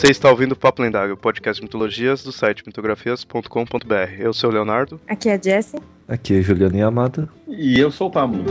Você está ouvindo o Papo Lendário, o podcast de mitologias do site mitografias.com.br. Eu sou o Leonardo. Aqui é a Jessie. Aqui é Juliana Yamada. E eu sou o Pablo.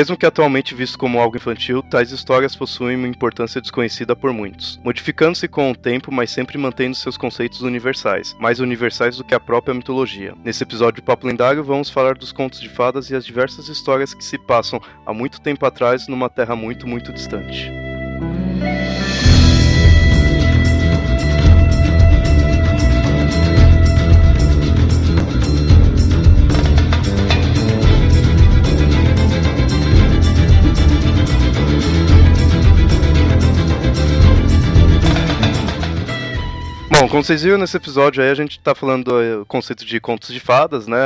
Mesmo que atualmente visto como algo infantil, tais histórias possuem uma importância desconhecida por muitos, modificando-se com o tempo, mas sempre mantendo seus conceitos universais, mais universais do que a própria mitologia. Nesse episódio do Papo Lendário, vamos falar dos contos de fadas e as diversas histórias que se passam há muito tempo atrás numa terra muito, muito distante. Como vocês viram nesse episódio aí, a gente tá falando do conceito de contos de fadas, né?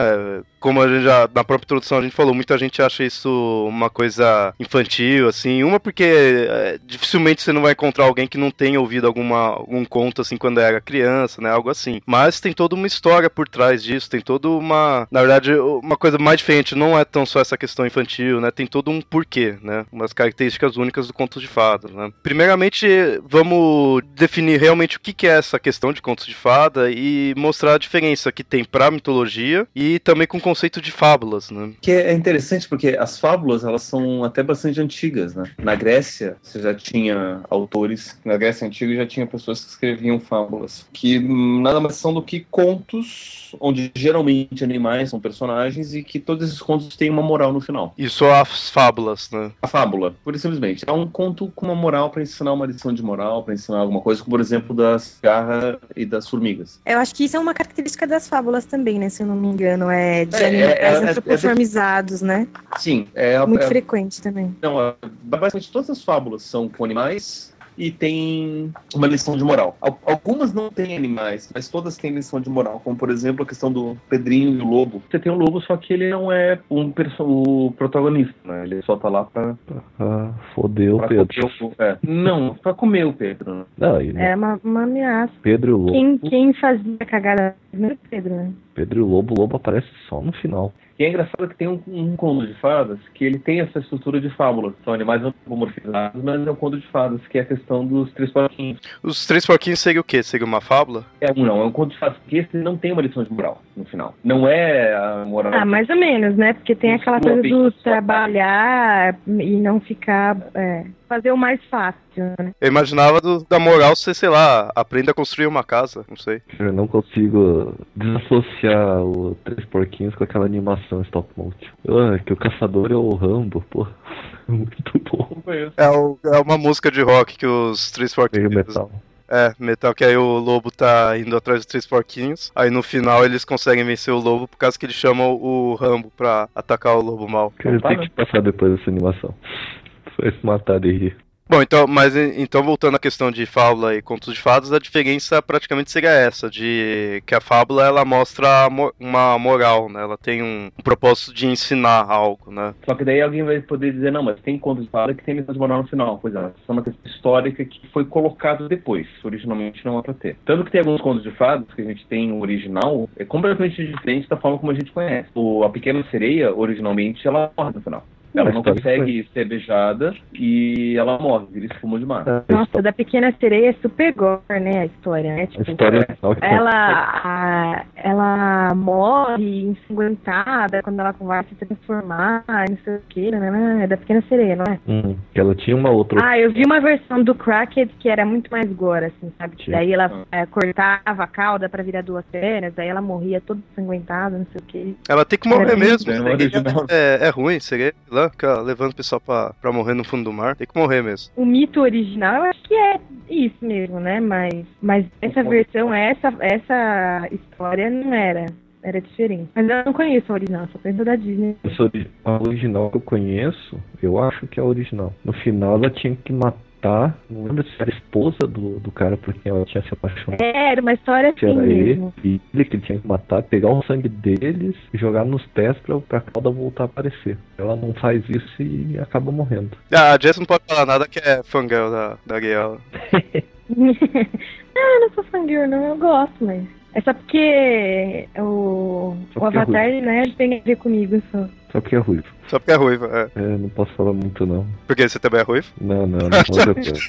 Como a gente já, na própria introdução a gente falou, muita gente acha isso uma coisa infantil, assim. Uma porque é, dificilmente você não vai encontrar alguém que não tenha ouvido alguma, algum conto, assim, quando era criança, né? Algo assim. Mas tem toda uma história por trás disso, tem toda uma... Na verdade, uma coisa mais diferente, não é tão só essa questão infantil, né? Tem todo um porquê, né? Umas características únicas do conto de fadas, né? Primeiramente, vamos definir realmente o que é essa questão de contos de fada e mostrar a diferença que tem pra mitologia e também com o conceito de fábulas, né? Que é interessante porque as fábulas, elas são até bastante antigas, né? Na Grécia, você já tinha autores, na Grécia Antiga já tinha pessoas que escreviam fábulas, que nada mais são do que contos onde geralmente animais são personagens e que todos esses contos têm uma moral no final. Isso as fábulas, né? A fábula, pura e simplesmente. É um conto com uma moral para ensinar uma lição de moral, para ensinar alguma coisa, como por exemplo da cigarra e das formigas. Eu acho que isso é uma característica das fábulas também, né? Se eu não me engano, é de É, animais é, é, antropoformizados, né? Sim, é, Muito é, frequente também. Não, é, basicamente todas as fábulas são com animais e tem uma lição de moral. Al- Algumas não têm animais, mas todas têm lição de moral, como por exemplo a questão do Pedrinho e o lobo. Você tem o lobo, só que ele não é um o protagonista, né? Ele só tá lá pra, Ah, fodeu o pra Pedro. comer o é. Não, pra comer o Pedro. né? Não, e É uma, uma ameaça. Pedro e o Lobo. Quem, quem fazia a cagada primeiro é Pedro, né? Pedro e o Lobo, o Lobo aparece só no final. E é engraçado que tem um, um conto de fadas que ele tem essa estrutura de fábula. São animais antropomorfizados, mas é um conto de fadas, que é a questão dos três porquinhos. Os três porquinhos seria o quê? Seria uma fábula? É um não, é um conto de fadas, porque esse não tem uma lição de moral no final. Não é a moral. Ah, mais ou menos, né? Porque tem aquela coisa do trabalhar e não ficar. é, fazer o mais fácil, né? Eu imaginava do- da moral ser, sei lá, aprenda a construir uma casa, não sei. Eu não consigo desassociar o Três Porquinhos com aquela animação stop motion. Ah, que o caçador é o Rambo, pô. Muito bom. É, o- é uma música de rock que os três Meio porquinhos. metal. É, metal, que aí o lobo tá indo atrás dos três porquinhos. Aí no final eles conseguem vencer o lobo por causa que eles chamam o Rambo pra atacar o lobo mal. Cara, tem né? que passar depois dessa animação. Vai se matar de rir. Bom, então, mas então voltando à questão de fábula e contos de fadas, a diferença praticamente seria essa, de que a fábula ela mostra uma moral, né? Ela tem um, um propósito de ensinar algo, né? Só que daí alguém vai poder dizer, não, mas tem conto de fada que tem de moral no final. Pois é, isso é uma questão histórica que foi colocado depois. Originalmente não é pra ter. Tanto que tem alguns contos de fadas que a gente tem no original, é completamente diferente da forma como a gente conhece. O, a Pequena Sereia, originalmente, ela morre no final. Ela não consegue ser beijada e ela morre, vira espuma de mar. É, Nossa, da Pequena Sereia é super gore, né? A história, né? a Tipo, história original que tem- ela, a- ela morre ensanguentada quando ela vai se transformar, não sei o que, né? É da Pequena Sereia, não é? Hum, ela tinha uma outra. Ah, eu vi uma versão do Cracked que era muito mais gore, assim, sabe? Sim. daí ela é, cortava a cauda pra virar duas pernas, daí ela morria toda ensanguentada, não sei o que. Ela tem que morrer É, mesmo. original. É, é ruim, seria lá, ficar levando o pessoal pra, pra morrer no fundo do mar. Tem que morrer mesmo. O mito original, eu acho que é isso mesmo, né? Mas, mas essa versão, essa, essa história não era. era diferente. Mas eu não conheço a original, só conheço da Disney. Essa A original que eu conheço, eu acho que é a original. No final ela tinha que matar, não lembro se era a esposa do, do cara por quem ela tinha se apaixonado. É, era uma história assim era ele, mesmo. e ele que ele tinha que matar, pegar o sangue deles e jogar nos pés pra, pra cauda voltar a aparecer. Ela não faz isso e acaba morrendo. Ah, a Jess não pode falar nada que é fangirl da, da Ariel. ah, eu não sou fangirl, não, eu gosto, mas. É só porque o, Só o porque é Avatar, né, ele tem a ver comigo só. Só porque é ruivo. Só porque é ruiva, é. É, não posso falar muito não. Porque você também é ruivo? Não, não, não depois.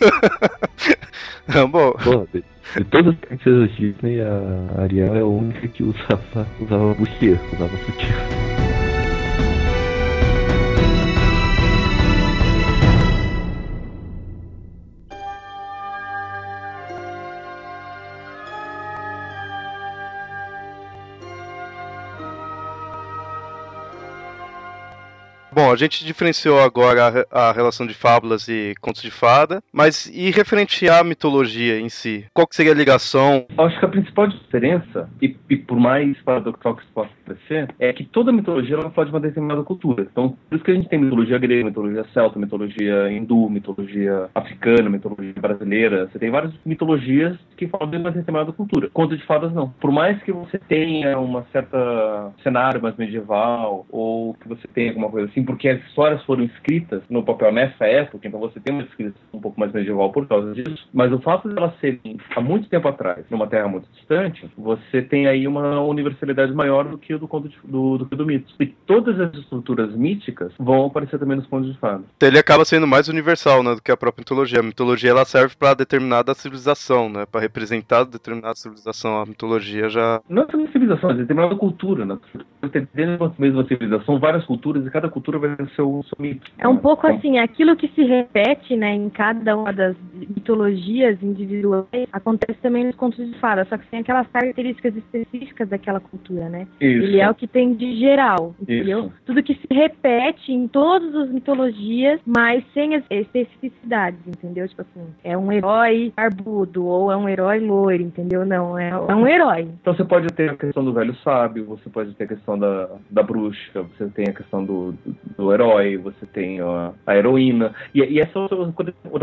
Não, bom. Pô, de, de todas as princesas Disney, a Ariel é a única que usava, usava bustier, usava sutiã. Bom, a gente diferenciou agora a a, relação de fábulas e contos de fada, mas e referente à mitologia em si? Qual seria a ligação? Acho que a principal diferença, e, e por mais paradoxal que isso possa parecer, é que toda mitologia ela fala de uma determinada cultura. Então, por isso que a gente tem mitologia grega, mitologia celta, mitologia hindu, mitologia africana, mitologia brasileira. Você tem várias mitologias que falam de uma determinada cultura. Conto de fadas, não. Por mais que você tenha uma certa cenário mais medieval, ou que você tenha alguma coisa assim, porque as histórias foram escritas no papel nessa época, então você tem uma escrita um pouco mais medieval por causa disso, mas o fato de elas serem há muito tempo atrás, numa terra muito distante, você tem aí uma universalidade maior do que o do conto de, do, do do mito. E todas as estruturas míticas vão aparecer também nos contos de fadas. Então, Ele acaba sendo mais universal, né, do que a própria mitologia. A mitologia ela serve para determinada civilização, né, para representar determinada civilização. A mitologia já Não é só uma civilização, é determinada cultura, né? Dentro da mesma civilização várias culturas e cada cultura vai ter o. É um pouco assim, aquilo que se repete, né, em cada uma das mitologias individuais, acontece também nos contos de fadas, só que tem aquelas características específicas daquela cultura, né? Isso. Ele é o que tem de geral, entendeu? Isso. Tudo que se repete em todas as mitologias, mas sem as especificidades, entendeu? Tipo assim, é um herói barbudo ou é um herói loiro, entendeu? Não, é, é um herói. Então você pode ter a questão do velho sábio, você pode ter a questão da, da bruxa, você tem a questão do, do, herói, você tem a, heroína. E, e essa é outra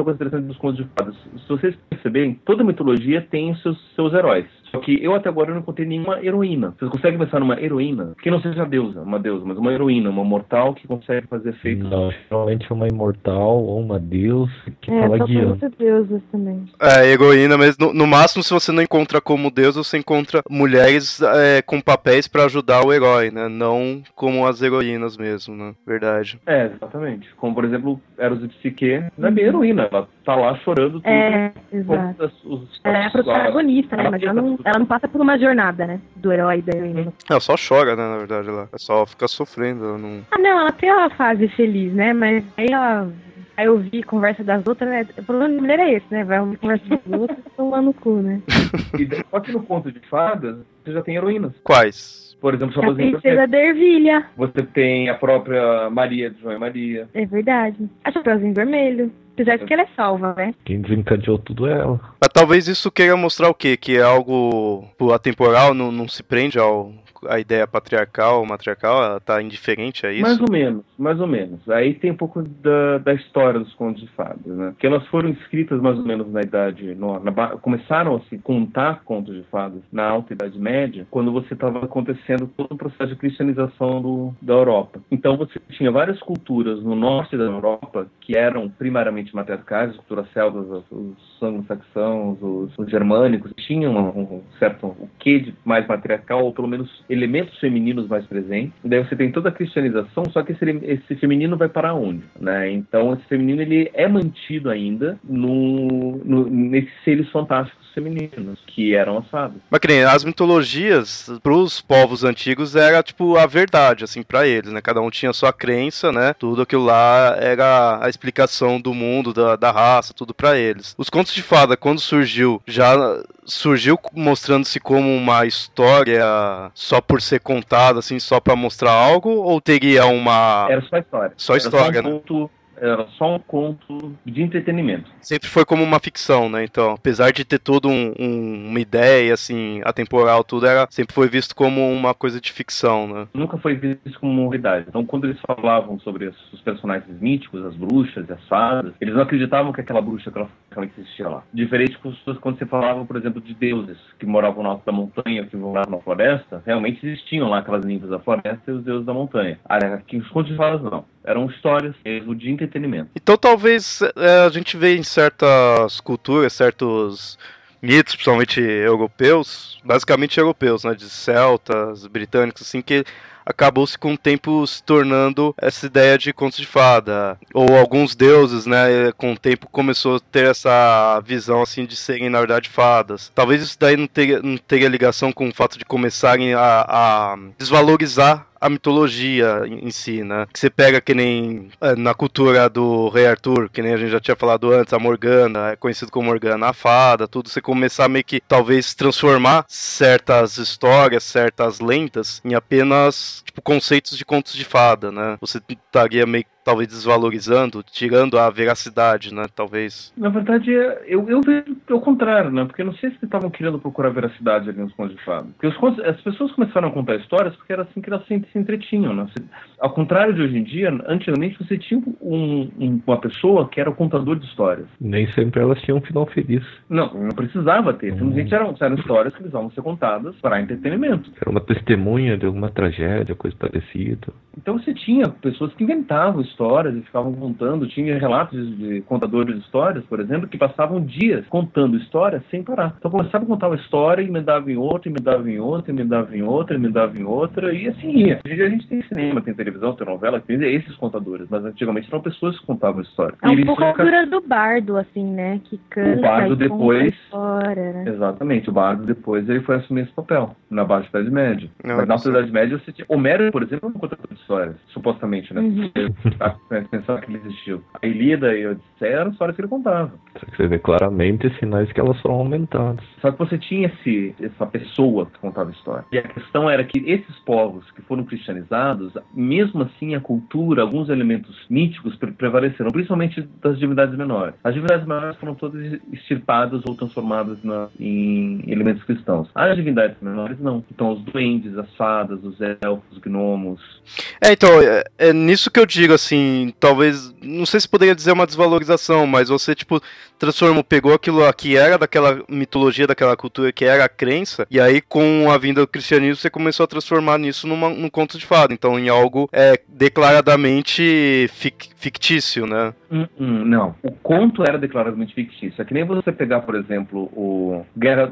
coisa interessante dos contos de fadas. Se vocês perceberem, toda mitologia tem os seus, seus heróis. Só que eu até agora não encontrei nenhuma heroína. Vocês conseguem pensar numa heroína? Que não seja deusa, uma deusa, mas uma heroína, uma mortal que consegue fazer feitos. Não, geralmente uma imortal ou uma deus que É, só guiando. deusas também. é heroína, mas no, no máximo, se você não encontra como deus, você encontra mulheres é, com papéis para ajudar o herói, né? Não como as heroínas mesmo, né? Verdade. É, exatamente. Como, por exemplo, Eros e Psique, não é bem heroína, ela tá lá chorando tudo. É, exato. as- os- Ela é a protagonista, né? Mas ela não, ela não passa por uma jornada, né? Do herói e da heroína. Ela só chora, né? Na verdade, ela é só fica sofrendo. Ela não... Ah, não, ela tem uma fase feliz, né? Mas aí ela. Aí eu vi conversa das outras, né? O problema da mulher é esse, né? Vai ouvir conversa das outras e tomar no cu, né? E Só que no conto de fadas, você já tem heroínas. Quais? Por exemplo, A princesa da Ervilha. Você tem a própria Maria de João e Maria. É verdade. A Chapeuzinho Vermelho. Apesar de que ela é salva, né? Quem desencadeou tudo é ela. Mas talvez isso queira mostrar o quê? Que é algo atemporal, não, não se prende ao a ideia patriarcal matriarcal, ela tá indiferente a isso. Mais ou menos, mais ou menos. Aí tem um pouco da, da história dos contos de fadas, né? Que elas foram escritas mais ou menos na idade. no- começaram a se contar contos de fadas na alta Idade Média, quando você estava acontecendo todo o processo de cristianização do, da Europa. Então você tinha várias culturas no norte da Europa que eram primariamente matriarcais, as culturas celtas, os, os anglo-saxãos, os, os germânicos, tinham um, um certo o quê de mais matriarcal, ou pelo menos elementos femininos mais presentes. Daí você tem toda a cristianização, só que esse, esse feminino vai para onde? Né? Então esse feminino ele é mantido ainda no, no, nesses seres fantásticos femininos, que eram as fadas. Mas que nem as mitologias, pros povos antigos, era tipo a verdade, assim, pra eles, né? Cada um tinha sua crença, né? Tudo aquilo lá era a explicação do mundo, da, da raça, tudo pra eles. Os contos de fada, quando surgiu, já surgiu mostrando-se como uma história só por ser contada, assim, só pra mostrar algo? Ou teria uma. Era só história. Só história, só um né? conto, era só um conto de entretenimento. Sempre foi como uma ficção, né? Então, apesar de ter todo um, um, uma ideia, assim, atemporal, tudo, era, sempre foi visto como uma coisa de ficção, né? Nunca foi visto como uma realidade. Então, quando eles falavam sobre os personagens míticos, as bruxas e as fadas, eles não acreditavam que aquela bruxa realmente existia lá. Diferente quando você falava, por exemplo, de deuses que moravam no alto da montanha, que moravam na floresta, realmente existiam lá aquelas ninfas da floresta e os deuses da montanha. Aqui os contos de fadas não. Eram histórias mesmo de entretenimento. Então talvez é, a gente vê em certas culturas, certos mitos, principalmente europeus, basicamente europeus, né, de celtas, britânicos, assim, que acabou-se com o tempo se tornando essa ideia de contos de fada. Ou alguns deuses, né, com o tempo começou a ter essa visão assim de serem, na verdade, fadas. Talvez isso daí não teria, não teria ligação com o fato de começarem a, a desvalorizar a mitologia em si, né? Que você pega que nem é, na cultura do Rei Arthur, que nem a gente já tinha falado antes, a Morgana, é conhecido como Morgana, a fada, tudo, você começar meio que talvez transformar certas histórias, certas lendas em apenas tipo conceitos de contos de fada, né? Você estaria meio talvez desvalorizando, tirando a veracidade, né? Talvez. Na verdade, eu, eu vejo o contrário, né? Porque eu não sei se estavam querendo procurar veracidade ali nos contos de fada. Porque os contos, as pessoas começaram a contar histórias porque era assim que elas se, se entretinham, né? Ao contrário de hoje em dia, antigamente você tinha um, um, uma pessoa que era o contador de histórias. Nem sempre elas tinham um final feliz. Não, não precisava ter. Simplesmente eram, eram histórias que precisavam ser contadas para entretenimento. Era uma testemunha de alguma tragédia, coisa parecida. Então você tinha pessoas que inventavam histórias e ficavam contando. Tinha relatos de contadores de histórias, por exemplo, que passavam dias contando histórias sem parar. Então começava a contar uma história, e emendava em outra, emendava em outra, emendava em outra, emendava em outra, e assim ia. Hoje em dia a gente tem cinema, tem televisão, tem novela, tem esses contadores, mas antigamente eram pessoas que contavam histórias. É um pouco a figura do bardo, assim, né? Que canta o bardo e depois, história, né? Exatamente, o bardo depois ele foi assumir esse papel, na Baixa Idade Média. Não, mas na Alta Idade Média você tinha... Homero, por exemplo, é um contador de histórias, supostamente, né? Uhum. Pensar que ele existiu. A Ilíada e a Odisseia eram histórias que ele contava. Você vê claramente sinais que elas foram aumentadas. Só que você tinha esse, essa pessoa que contava história. E a questão era que esses povos que foram cristianizados, mesmo assim a cultura, alguns elementos míticos prevaleceram, principalmente das divindades menores. As divindades menores foram todas extirpadas ou transformadas na, em elementos cristãos. As divindades menores não. Então os duendes, as fadas, os elfos, os gnomos. É, então, é, é nisso que eu digo, assim, talvez, não sei se poderia dizer uma desvalorização, mas você, tipo, transformou, pegou aquilo que era daquela mitologia, daquela cultura que era a crença, e aí com a vinda do cristianismo você começou a transformar nisso numa, num conto de fada, então em algo é, declaradamente fic, fictício, né? Hum, hum, não, o conto era declaradamente fictício. É que nem você pegar, por exemplo, o Guerra,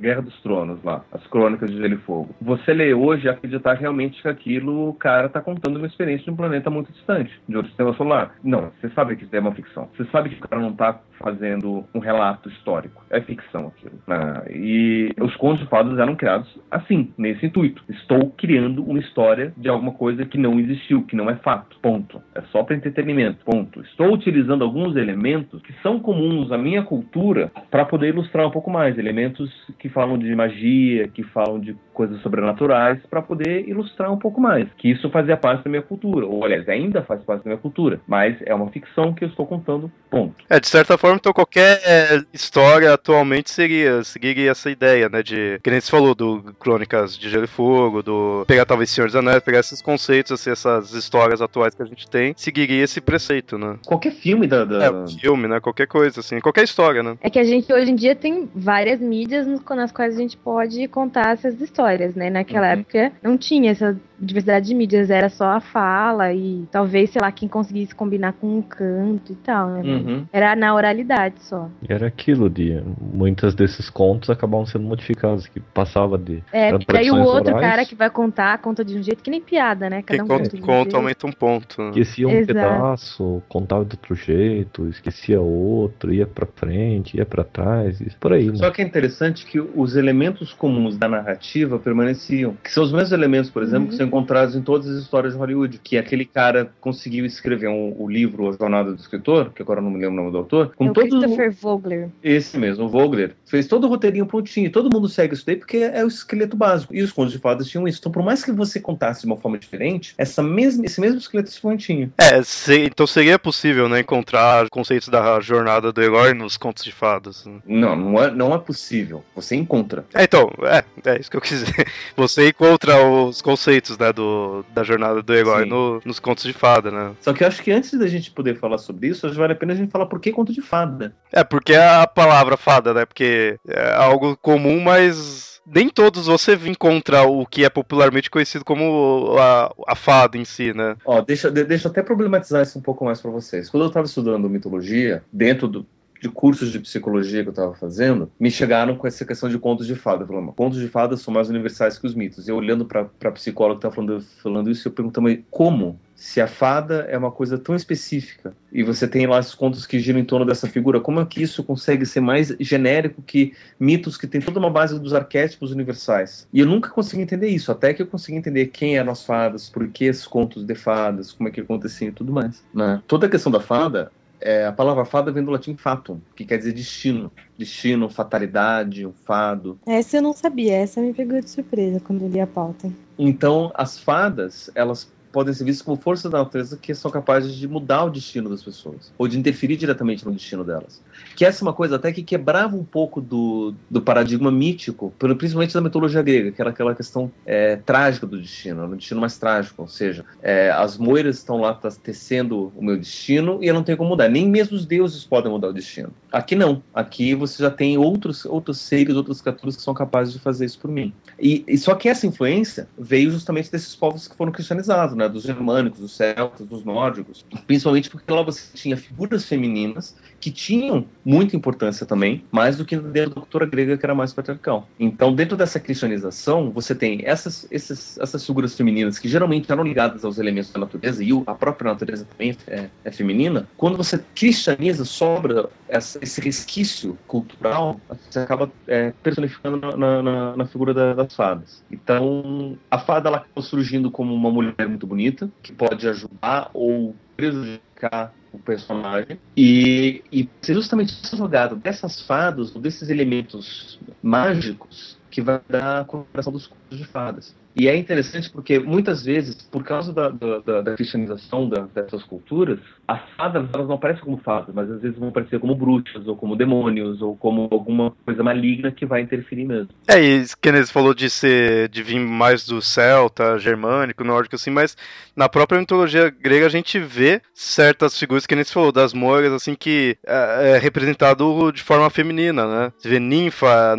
Guerra dos Tronos lá, as Crônicas de Gelo e Fogo. Você lê hoje e acreditar realmente que aquilo o cara tá contando uma experiência de um planeta muito distante, de outro sistema solar. Não, você sabe que isso é uma ficção. Você sabe que o cara não tá fazendo um relato histórico. É ficção aquilo. Né? E os contos de fadas eram criados assim, nesse intuito. Estou criando uma história de alguma coisa que não existiu, que não é fato. Ponto. É só para entretenimento. Ponto. Estou utilizando alguns elementos que são comuns à minha cultura para poder ilustrar um pouco mais. Elementos que falam de magia, que falam de coisas sobrenaturais, para poder ilustrar um pouco mais. Que isso fazia parte da minha cultura. Ou, aliás, ainda faz parte da minha cultura. Mas é uma ficção que eu estou contando. Ponto. É, de certa forma, então qualquer história atualmente seria, seguiria essa ideia, né? De. Que nem você falou, do Crônicas de Gelo e Fogo, do. Pegar talvez Senhor dos Anéis, pegar esses conceitos, assim, essas histórias atuais que a gente tem, seguiria esse preceito, né? Qualquer filme da. da... É, filme, né? Qualquer coisa, assim, qualquer história, né? É que a gente hoje em dia tem várias mídias nas quais a gente pode contar essas histórias, né? Naquela uhum. época não tinha essa diversidade de mídias, era só a fala e talvez, sei lá, quem conseguisse combinar com um canto e tal, né? Uhum. Era na oralidade só. E era aquilo de muitos desses contos acabavam sendo modificados, que passava de. É, porque aí o outro orais, cara que vai contar, conta de um jeito que nem piada, né? Cada um conta, conta, conta aumenta um ponto. Né? Esquecia um Exato. pedaço, contava de outro jeito, esquecia outro, ia pra frente, ia pra trás, e por aí. Né? Só que é interessante que os elementos comuns da narrativa permaneciam, que são os mesmos elementos, por exemplo, uhum. que são encontrados em todas as histórias de Hollywood, que aquele cara conseguiu escrever um, o livro A Jornada do Escritor, que agora eu não me lembro o nome do autor, com É o todo Christopher Vogler. esse mesmo, o Vogler, fez todo o roteirinho prontinho. e Todo mundo segue isso daí porque é o esqueleto básico. E os contos de fadas tinham isso. Então, por mais que você contasse de uma forma diferente, essa mesma, esse mesmo esqueleto se mantinha. É, se- então seria possível, né, encontrar conceitos da jornada do herói nos contos de fadas. né? Não, não é, não é possível. Você encontra. É, então, é, é isso que eu quis dizer. Você encontra os conceitos, né, do, da jornada do herói no- nos contos de fada, né? Só que eu acho que antes da gente poder falar sobre isso, acho que vale a pena a gente falar por que conto de fada. É, porque é a palavra fada, né? Porque é algo comum, mas nem todos você encontra o que é popularmente conhecido como a, a fada em si, né? Ó, deixa, de- deixa eu até problematizar isso um pouco mais pra vocês. Quando eu estava estudando mitologia, dentro do, de cursos de psicologia que eu estava fazendo, me chegaram com essa questão de contos de fada. Falando, contos de fada são mais universais que os mitos. Eu olhando para a psicóloga que estava falando, falando isso, eu perguntando, mas como? Se a fada é uma coisa tão específica e você tem lá os contos que giram em torno dessa figura, como é que isso consegue ser mais genérico que mitos que tem toda uma base dos arquétipos universais? E eu nunca consegui entender isso, até que eu consegui entender quem eram as fadas, por que esses contos de fadas, como é que acontecia e tudo mais. Né? Toda a questão da fada, é, a palavra fada vem do latim fatum, que quer dizer destino. Destino, fatalidade, um fado. Essa eu não sabia, essa me pegou de surpresa quando eu li a pauta. Então, as fadas, elas podem ser vistas como forças da natureza que são capazes de mudar o destino das pessoas, ou de interferir diretamente no destino delas. Que essa é uma coisa até que quebrava um pouco do, do paradigma mítico, principalmente da mitologia grega, que era aquela questão é, trágica do destino, era um destino mais trágico, ou seja, é, as moiras estão lá tecendo o meu destino e eu não tenho como mudar, nem mesmo os deuses podem mudar o destino. Aqui não, aqui você já tem outros, outros seres, outras criaturas que são capazes de fazer isso por mim. E, e só que essa influência veio justamente desses povos que foram cristianizados, né? Dos germânicos, dos celtas, dos nórdicos. Principalmente porque lá você tinha figuras femininas que tinham muita importância também, mais do que dentro da cultura grega, que era mais patriarcal. Então, dentro dessa cristianização, você tem essas, esses, essas figuras femininas que geralmente eram ligadas aos elementos da natureza, e a própria natureza também é, é feminina. Quando você cristianiza, sobra essa- esse resquício cultural, você acaba é, personificando na, na- na- figura da- das fadas. Então, a fada ela acabou surgindo como uma mulher muito bonita, que pode ajudar ou prejudicar o personagem e, e justamente esse jogado dessas fadas ou desses elementos mágicos que vai dar a coloração dos contos de fadas. E é interessante porque muitas vezes, por causa da, da, da- cristianização da- dessas culturas, as fadas elas não aparecem como fadas, mas às vezes vão aparecer como bruxas, ou como demônios, ou como alguma coisa maligna que vai interferir mesmo. É, e Kenneth falou de ser de vir mais do celta, germânico, nórdico, assim, mas na própria mitologia grega a gente vê certas figuras que Kenneth falou, das moiras, assim, que é, é representado de forma feminina, né? Você vê ninfa,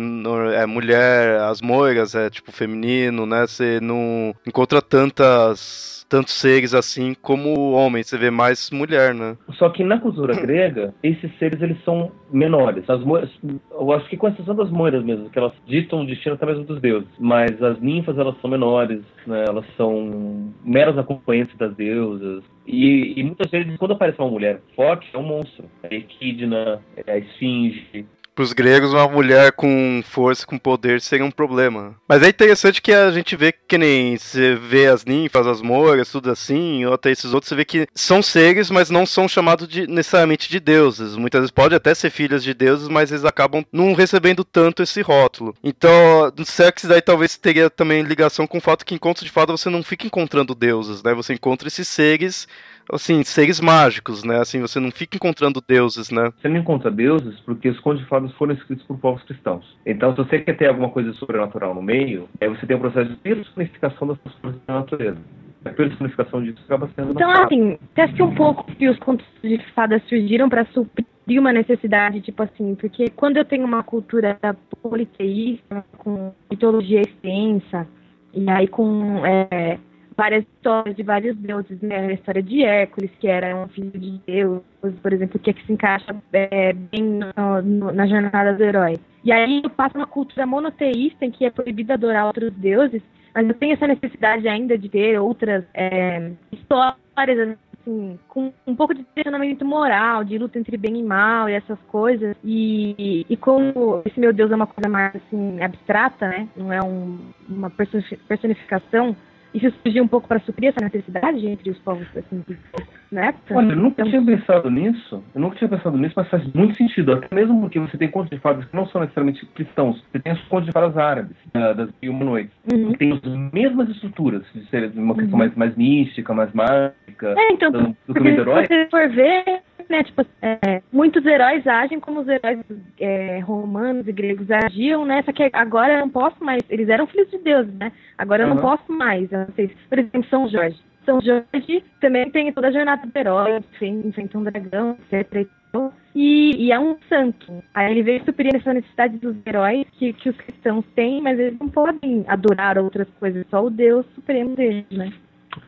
é mulher, as moiras é tipo feminino, né? Você não encontra tantas tantos seres assim como homens, você vê mais mulher, né? Só que na cultura grega, esses seres eles são menores. As moiras, eu acho que com exceção das moiras mesmo, que elas ditam o destino até mesmo dos deuses. Mas as ninfas elas são menores, né? Elas são meros acompanhantes das deusas. E, e muitas vezes quando aparece uma mulher forte é um monstro. É a equidna, é a esfinge. Os gregos, uma mulher com força, com poder, seria um problema. Mas é interessante que a gente vê que nem você vê as ninfas, as moiras, tudo assim, ou até esses outros, você vê que são seres, mas não são chamados de, necessariamente de deuses. Muitas vezes pode até ser filhas de deuses, mas eles acabam não recebendo tanto esse rótulo. Então, será que isso daí talvez teria também ligação com o fato que em contos de fada você não fica encontrando deuses, né? Você encontra esses seres assim, seres mágicos, né? Assim, você não fica encontrando deuses, né? Você não encontra deuses porque os contos de fadas foram escritos por povos cristãos. Então, se você quer ter alguma coisa sobrenatural no meio, aí você tem o processo de personificação das pessoas da natureza. A personificação disso acaba sendo Então, assim, você acha que um pouco que os contos de fadas surgiram para suprir uma necessidade, tipo assim, porque quando eu tenho uma cultura politeísta, com mitologia extensa, e aí com é, várias histórias de vários deuses, né? A história de Hércules, que era um filho de Deus, por exemplo, que é que se encaixa é, bem no- no- na jornada do herói. E aí eu passo uma cultura monoteísta em que é proibido adorar outros deuses, mas eu tenho essa necessidade ainda de ter outras é, histórias assim, com um pouco de direcionamento moral, de luta entre bem e mal e essas coisas. E, e como esse meu Deus é uma coisa mais assim abstrata, né? Não é um- uma personi- personificação isso surgiu um pouco para suprir essa necessidade entre os povos assim, época? Olha, eu nunca tinha pensado nisso. Eu nunca tinha pensado nisso, mas faz muito sentido. Até mesmo porque você tem contos de fadas que não são necessariamente cristãos. Você tem os contos de fadas árabes, das humanoides. Uhum. Tem as mesmas estruturas de ser uma questão uhum. mais, mais mística, mais mágica. É, então, do, do que o herói. Se você for ver, né, tipo, é, muitos heróis agem como os heróis é, romanos e gregos agiam, né? Só que agora eu não posso mais. Eles eram filhos de Deus, né? Agora eu não posso mais. Eu não sei, por exemplo, São Jorge. São Jorge também tem toda a jornada do herói, enfrenta um dragão, etc. E, e, é um santo. Aí ele veio suprir essa necessidade dos heróis que, que os cristãos têm, mas eles não podem adorar outras coisas, só o Deus supremo deles, né?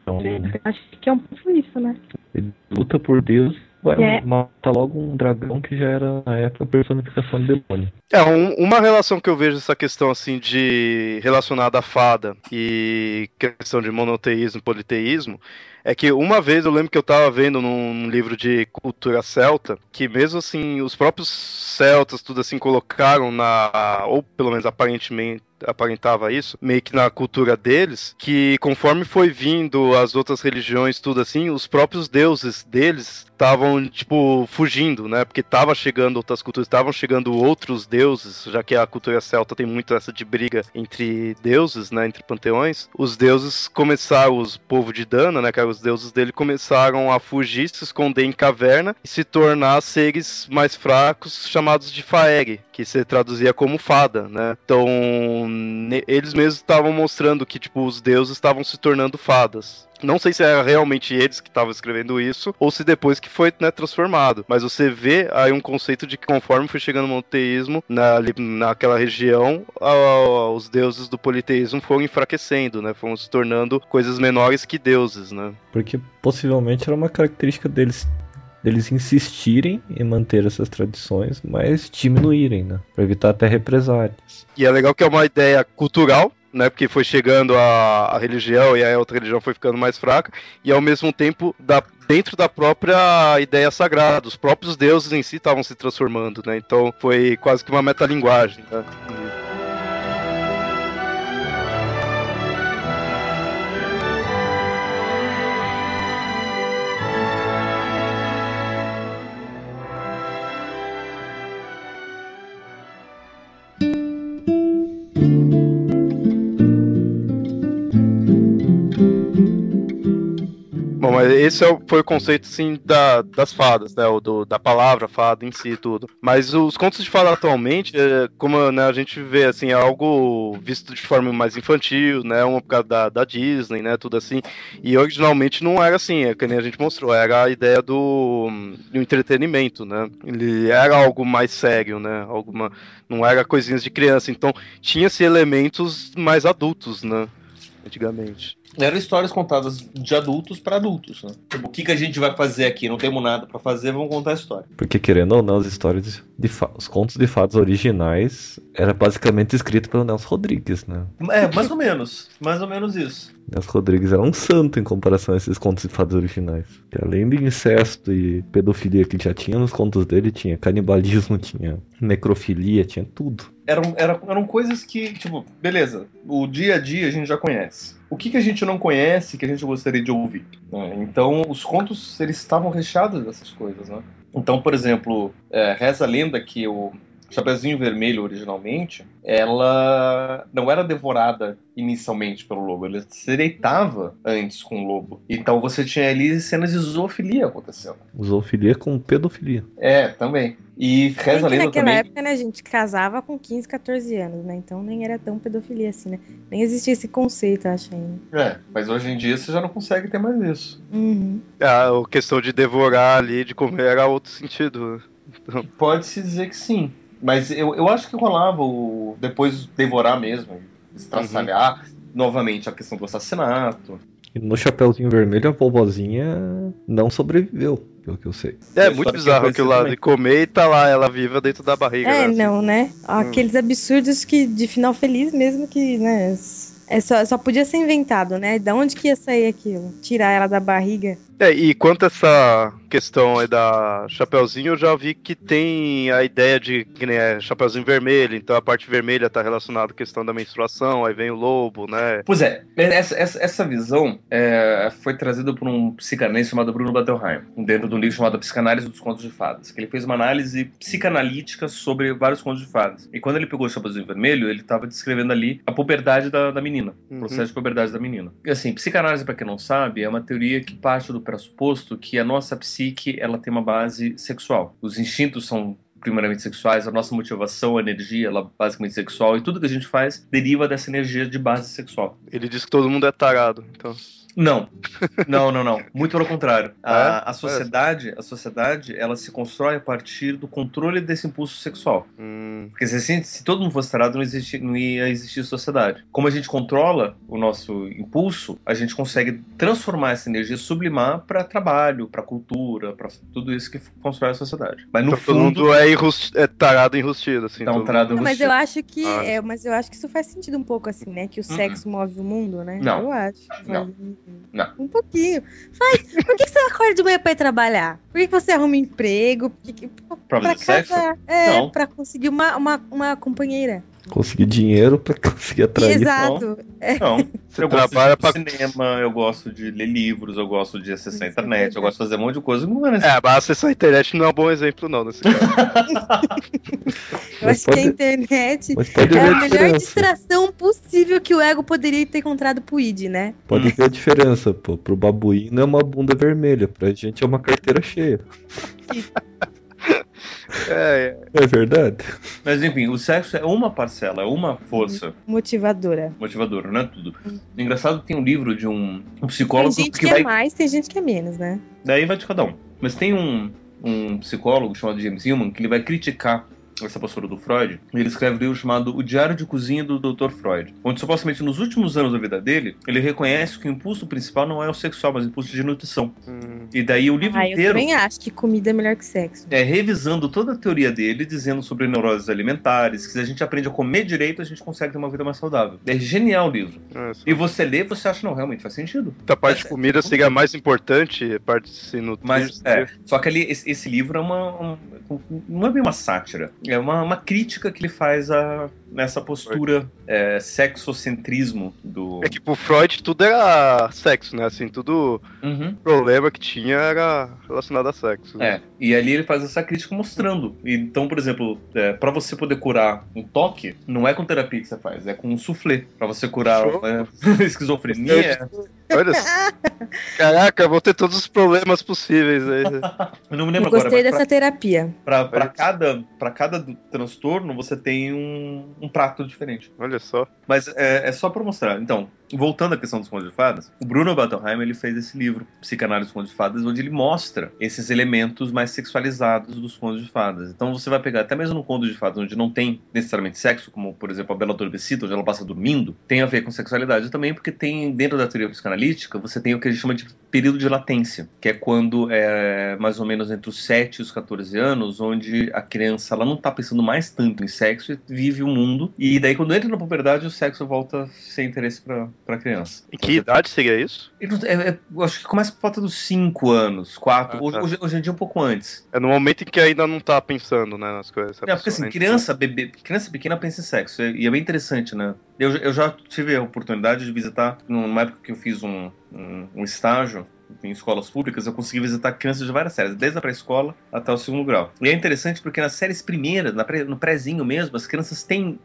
Então, acho que é um pouco isso, né? Ele luta por Deus Vai é. mata logo um dragão que já era na época a personificação do demônio. É, um, uma relação que eu vejo essa questão assim de relacionada à fada e questão de monoteísmo, politeísmo, é que uma vez eu lembro que eu estava vendo num livro de cultura celta que mesmo assim os próprios celtas tudo assim colocaram na ou pelo menos aparentemente aparentava isso, meio que na cultura deles, que conforme foi vindo as outras religiões, tudo assim, os próprios deuses deles estavam, tipo, fugindo, né? Porque tava chegando outras culturas, estavam chegando outros deuses, já que a cultura celta tem muito essa de briga entre deuses, né? Entre panteões. Os deuses começaram, os povo de Dana, né? Que eram os deuses dele, começaram a fugir, se esconder em caverna e se tornar seres mais fracos, chamados de Faeg, que se traduzia como fada, né? Então, eles mesmos estavam mostrando que, tipo, os deuses estavam se tornando fadas. Não sei se era realmente eles que estavam escrevendo isso, ou se depois que foi né, transformado. Mas você vê aí um conceito de que conforme foi chegando o monoteísmo na, naquela região, a, os deuses do politeísmo foram enfraquecendo, né? Foram se tornando coisas menores que deuses, né? Porque possivelmente era uma característica deles deles insistirem em manter essas tradições, mas diminuírem, né? Para evitar até represálias. E é legal que é uma ideia cultural, né? Porque foi chegando a, a religião e a outra religião foi ficando mais fraca, e ao mesmo tempo da, dentro da própria ideia sagrada, os próprios deuses em si estavam se transformando, né? Então foi quase que uma metalinguagem, né? Mas esse é foi o conceito, assim, da, das fadas, né? O do, da palavra fada em si e tudo. Mas os contos de fada atualmente, é, como né, a gente vê, assim, é algo visto de forma mais infantil, né? Uma por causa da, da Disney, né? Tudo assim. E originalmente não era assim, é que nem a gente mostrou. Era a ideia do, do entretenimento, né? Ele era algo mais sério, né? Alguma, não era coisinhas de criança. Então tinha-se elementos mais adultos, né? Antigamente eram histórias contadas de adultos para adultos. Né? Tipo, o que, que a gente vai fazer aqui? Não temos nada para fazer, vamos contar a história. Porque, querendo ou não, as histórias de os contos de fadas originais era basicamente escrito pelo Nelson Rodrigues, né? É, mais ou menos. Mais ou menos isso. Nelson Rodrigues era um santo em comparação a esses contos de fadas originais. Que além de incesto e pedofilia que já tinha nos contos dele, tinha canibalismo, tinha necrofilia, tinha tudo. Eram, eram, eram coisas que, tipo, beleza, o dia a dia a gente já conhece o que, que, a gente não conhece que a gente gostaria de ouvir. Né? Então, os contos eles estavam recheados dessas coisas. Né? Então, por exemplo, é, reza a lenda que o Chapeuzinho Vermelho, originalmente, ela não era devorada inicialmente pelo lobo, ela se deitava antes com o lobo. Então você tinha ali cenas de zoofilia acontecendo. Zoofilia com pedofilia. É, também. E reza a lenda naquela também... época, né, a gente casava com 15, 14 anos, né? Então nem era tão pedofilia assim, né? Nem existia esse conceito, acho ainda. É, mas hoje em dia você já não consegue ter mais isso. Uhum. É, a questão de devorar ali, de comer, era outro sentido. Então... Pode-se dizer que sim. Mas eu, eu acho que rolava o. Depois devorar mesmo, estraçalhar uhum. novamente a questão do assassinato. E no Chapeuzinho Vermelho a vovozinha não sobreviveu, pelo que eu sei. É, muito bizarro aquilo lá de comer e tá lá ela viva dentro da barriga. É, né? não, né? Hum. Aqueles absurdos que de final feliz mesmo que, né? É só, só podia ser inventado, né? Da onde que ia sair aquilo? Tirar ela da barriga. É, e quanto a essa questão aí da Chapeuzinho, eu já vi que tem a ideia de que né, Chapeuzinho vermelho, então a parte vermelha tá relacionada à questão da menstruação, aí vem o lobo, né? Pois é, essa, essa, essa visão é, foi trazida por um psicanalista chamado Bruno Bettelheim, dentro de um livro chamado Psicanálise dos Contos de Fadas, que ele fez uma análise psicanalítica sobre vários contos de fadas. E quando ele pegou o Chapeuzinho Vermelho, ele estava descrevendo ali a puberdade da, da menina, o Uhum. processo de puberdade da menina. E assim, psicanálise, para quem não sabe, é uma teoria que parte do pressuposto que a nossa psique ela tem uma base sexual. Os instintos são primeiramente sexuais, a nossa motivação, a energia, ela é basicamente sexual, e tudo que a gente faz deriva dessa energia de base sexual. Ele diz que todo mundo é tarado, então. Não, não, não, não. Muito pelo contrário. A, É? a sociedade, a sociedade, ela se constrói a partir do controle desse impulso sexual. Hum, Porque se, assim, se todo mundo fosse tarado, não, existi- não ia existir sociedade. Como a gente controla o nosso impulso, a gente consegue transformar essa energia, sublimar para trabalho, para cultura, para tudo isso que constrói a sociedade. Mas no então todo fundo, mundo é, enrusti- é tarado enrustido, assim. tá um todo tarado Não, mas eu acho que. Ah. É, mas eu acho que isso faz sentido um pouco, assim, né? Que o sexo move o mundo, né? Não. Eu acho. que Não. um- Não. Um pouquinho. Faz. Por que que você acorda de manhã pra ir trabalhar? Por que que você arruma emprego? Por que que- pra pra casar. É, Não. pra conseguir uma, uma, uma companheira. Conseguir dinheiro pra conseguir atrair. Exato. Não. Você eu gosto trabalha de pra. cinema, eu gosto de ler livros, eu gosto de acessar a internet, eu gosto de fazer um monte de coisa. Não é É, mas acessar a internet não é um bom exemplo, não, nesse caso. Eu Mas acho que a pode- internet pode é a a melhor distração possível que o ego poderia ter encontrado pro id, né? Pode Hum. ver a diferença, pô. Pro babuíno é uma bunda vermelha, pra gente é uma carteira cheia. É, É verdade? Mas enfim, o sexo é uma parcela, é uma força Motivadora. motivadora, não é tudo. Engraçado que tem um livro de um, um psicólogo Tem gente que que vai. é mais, tem gente que é menos, né? Daí vai de cada um. Mas tem um, um psicólogo chamado James Hillman que ele vai criticar essa postura do Freud. Ele escreve um livro chamado O Diário de Cozinha do Dr. Freud, onde supostamente nos últimos anos da vida dele, ele reconhece que o impulso principal não é o sexual, mas o impulso de nutrição. hum, E daí o livro Ah, eu inteiro também acho que comida é melhor que sexo. é revisando toda a teoria dele, dizendo sobre neuroses alimentares, que se a gente aprende a comer direito, a gente consegue ter uma vida mais saudável. É genial o livro. é E você lê, você acha, não, realmente faz sentido. A parte de comida seria a mais importante, a parte de se nutrir. Mas, é, só que ali, esse, esse livro é uma, um- não é bem uma sátira, é uma, uma crítica que ele faz a, nessa postura é, sexocentrismo do... É que pro Freud tudo era sexo, né? Assim, tudo Uhum. problema que tinha era relacionado a sexo. né? É, e ali ele faz essa crítica mostrando. Então, por exemplo, é, para você poder curar um toque, não é com terapia que você faz, é com um soufflé. Pra você curar é, esquizofrenia. Olha só. Caraca, eu vou ter todos os problemas possíveis aí. Eu não me Eu lembro agora, gostei mas dessa terapia. pra, pra, pra cada, pra cada do- transtorno você tem um, um prato diferente. Olha só. Mas é, é só pra mostrar. Então, voltando à questão dos contos de fadas, o Bruno Bettelheim ele fez esse livro, Psicanálise dos Contos de Fadas, onde ele mostra esses elementos mais sexualizados dos contos de fadas. Então você vai pegar, até mesmo no conto de fadas, onde não tem necessariamente sexo, como por exemplo a Bela Adormecida, onde ela passa dormindo, tem a ver com sexualidade também, porque tem, dentro da teoria psicanalítica, você tem o que a gente chama de período de latência, que é quando é mais ou menos entre os 7 e os 14 anos, onde a criança ela não tá pensando mais tanto em sexo e vive o mundo, e daí quando entra na puberdade, o sexo volta a ser interesse pra, pra criança. Em que idade seria isso? E não- é- é- eu acho que começa por falta dos 5 anos, 4, Ah, hoje, tá. hoje, hoje em dia um pouco antes. É no momento em que ainda não tá pensando, né, nas coisas. É, porque assim, criança, bebê, criança pequena pensa em sexo, e é bem interessante, né? Eu, eu já tive a oportunidade de visitar, numa época que eu fiz um, um, um estágio em escolas públicas, eu consegui visitar crianças de várias séries, desde a pré-escola até o segundo grau. E é interessante porque nas séries primeiras, na pré- no prézinho mesmo, as crianças têm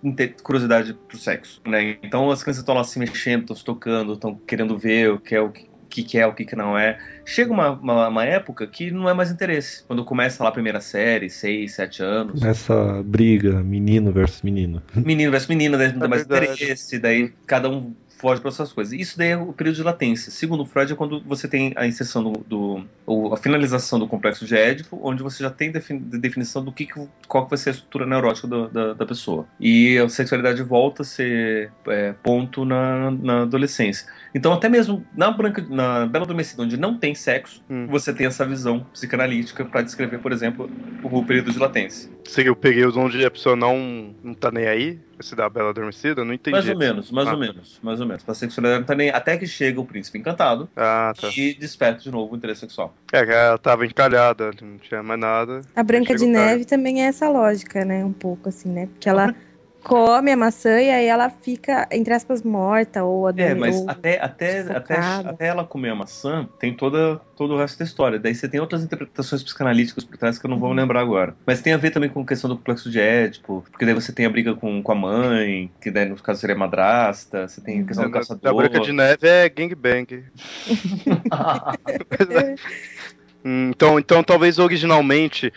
curiosidade pro sexo, né? Então as crianças estão lá se mexendo, estão se tocando, estão querendo ver o que é o que que, que é, o que, que não é. Chega uma, uma, uma época que não é mais interesse. Quando começa lá a primeira série, 6, 7 anos, Essa briga, menino versus menino. menino versus menina, daí não dá mais verdade. interesse, daí cada um foge para suas coisas. Isso daí é o período de latência. Segundo Freud, é quando você tem a inserção do, do ou a finalização do complexo de Édipo, onde você já tem defini- definição do que, que- qual que vai ser a estrutura neurótica do- da, da pessoa. E a sexualidade volta a ser é, ponto na, na adolescência. Então, até mesmo na branca, na Bela Adormecida, onde não tem sexo, Hum. você tem essa visão psicanalítica para descrever, por exemplo, o período de latência. Seria o período onde a pessoa não, não tá nem aí? Esse da Bela Adormecida? Não entendi. Mais ou menos, mais Ah. ou menos, mais ou menos. Pra sexualidade não tá nem. Até que chega o príncipe encantado Ah, tá. e desperta de novo o interesse sexual. É, que ela tava encalhada, não tinha mais nada. A Branca de. Neve também é essa lógica, né? Um pouco assim, né? Porque ela come a maçã e aí ela fica, entre aspas, morta ou É, mas ou- até, até, até, sufocada. até ela comer a maçã, tem toda, todo o resto da história. Daí você tem outras interpretações psicanalíticas por trás que eu não vou Uhum. lembrar agora. Mas tem a ver também com a questão do complexo de Édipo, porque daí você tem a briga com, com a mãe, que daí no caso seria madrasta, você tem a questão Não, do caçador. da Branca de Neve é gangbang. Hum, Então, então, talvez originalmente,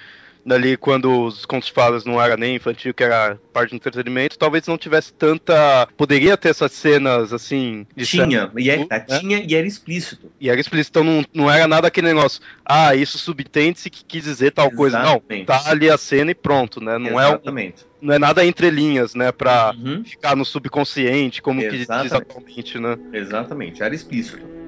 ali quando os contos de fadas não era nem infantil, que era parte do entretenimento, talvez não tivesse tanta. Poderia ter essas cenas assim. de tinha, e, é, né? tinha e era explícito. E era explícito, então não, não era nada aquele negócio. Ah, isso subtende-se que quis dizer tal coisa. Não, Exatamente. tá ali a cena e pronto, né? Não, é, um- Exatamente. não é nada entre linhas, né? Pra Uhum, ficar no subconsciente, como que diz Exatamente. atualmente, né? exatamente, era explícito.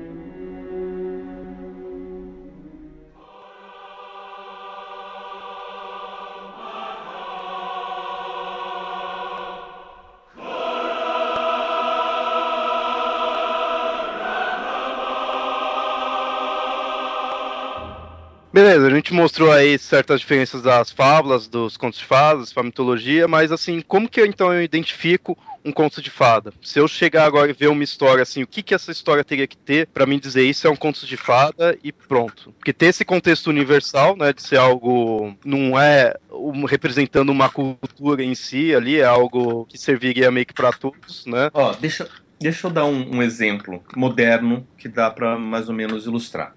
Beleza, a gente mostrou aí certas diferenças das fábulas, dos contos de fadas, pra mitologia, mas assim, como que eu, então eu identifico um conto de fada? Se eu chegar agora e ver uma história assim, o que que essa história teria que ter pra mim dizer isso é um conto de fada e pronto? Porque ter esse contexto universal, né, de ser algo não é um- representando uma cultura em si ali, é algo que serviria meio que pra todos, né? Ó, deixa, deixa eu dar um, um exemplo moderno que dá pra mais ou menos ilustrar.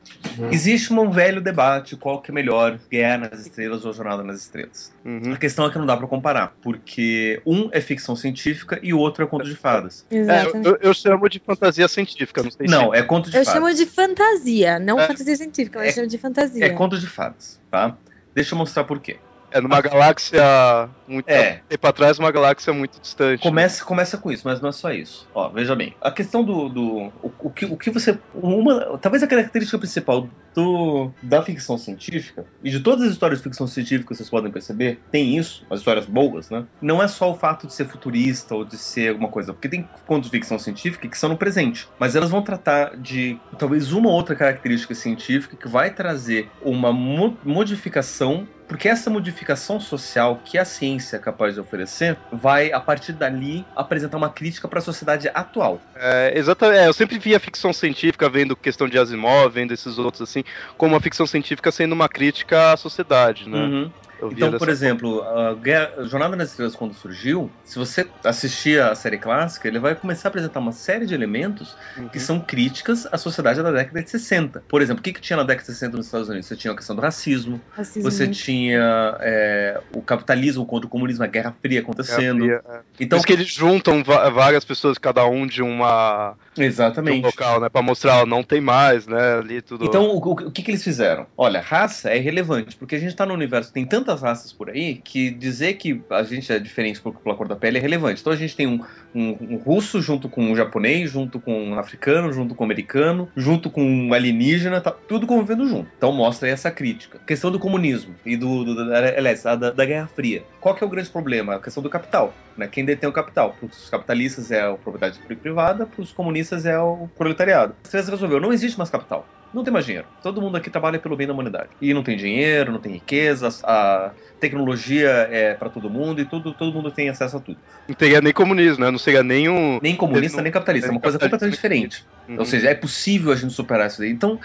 Existe um velho debate qual que é melhor, Guerra nas Estrelas ou Jornada nas Estrelas. Uhum. A questão é que não dá pra comparar, porque um é ficção científica e o outro é conto de fadas. É, eu, eu chamo de fantasia científica, não sei Não, é conto de eu fadas. chamo de fantasia, não É. fantasia científica, mas É- eu chamo de fantasia. É conto de fadas, tá? Deixa eu mostrar por quê. É numa galáxia muito É. atrás, uma galáxia muito distante. né? Começa, começa com isso, mas não é só isso. Ó, veja bem. A questão do. do o, o que, o que você. Uma, talvez a característica principal do, da ficção científica, e de todas as histórias de ficção científica, vocês podem perceber, tem isso, as histórias boas, né? Não é só o fato de ser futurista ou de ser alguma coisa. Porque tem contos de ficção científica que são no presente. Mas elas vão tratar de talvez uma ou outra característica científica que vai trazer uma mo- modificação porque essa modificação social que a ciência é capaz de oferecer vai, a partir dali, apresentar uma crítica para a sociedade atual. É, exatamente. É, eu sempre via ficção científica, vendo questão de Asimov, vendo esses outros assim, como a ficção científica sendo uma crítica à sociedade, né? Uhum. Então, por exemplo, a Guerra- Jornada nas Estrelas, quando surgiu, se você assistia a série clássica, ele vai começar a apresentar uma série de elementos forma. que são críticas à sociedade da década de 60. Por exemplo, o que, que tinha na década de 60 nos Estados Unidos? Você tinha a questão do racismo, Racismo você tinha é, o capitalismo contra o comunismo, a Guerra Fria acontecendo. É, Por Então, isso que eles juntam várias pessoas, cada um de uma de um exatamente. local, né? Pra mostrar, não tem mais, né? Ali tudo. Então, o, o- o que, que eles fizeram? Olha, raça é irrelevante, porque a gente tá no universo, tem tantas raças por aí, que dizer que a gente é diferente por, pela cor da pele é relevante. Então a gente tem um, um- um russo junto com um japonês, junto com um africano, junto com um americano, junto com um alienígena, tá tudo convivendo junto. Então mostra aí essa crítica. questão do comunismo e do, do, do- aliás, a da, da Guerra Fria. Qual que é o grande problema? A questão do capital. Né? Quem detém o capital? Para os capitalistas é a propriedade privada, para os comunistas é o proletariado. Você resolveu, não existe mais capital. Não tem mais dinheiro. Todo mundo aqui trabalha pelo bem da humanidade. E não tem dinheiro, não tem riqueza, a tecnologia é para todo mundo e tudo, todo mundo tem acesso a tudo. Não teria nem comunismo, né? Não seria nem um. Nem comunista, nem capitalista. É uma coisa completamente diferente. Uhum. Ou seja, é possível a gente superar isso daí. Então,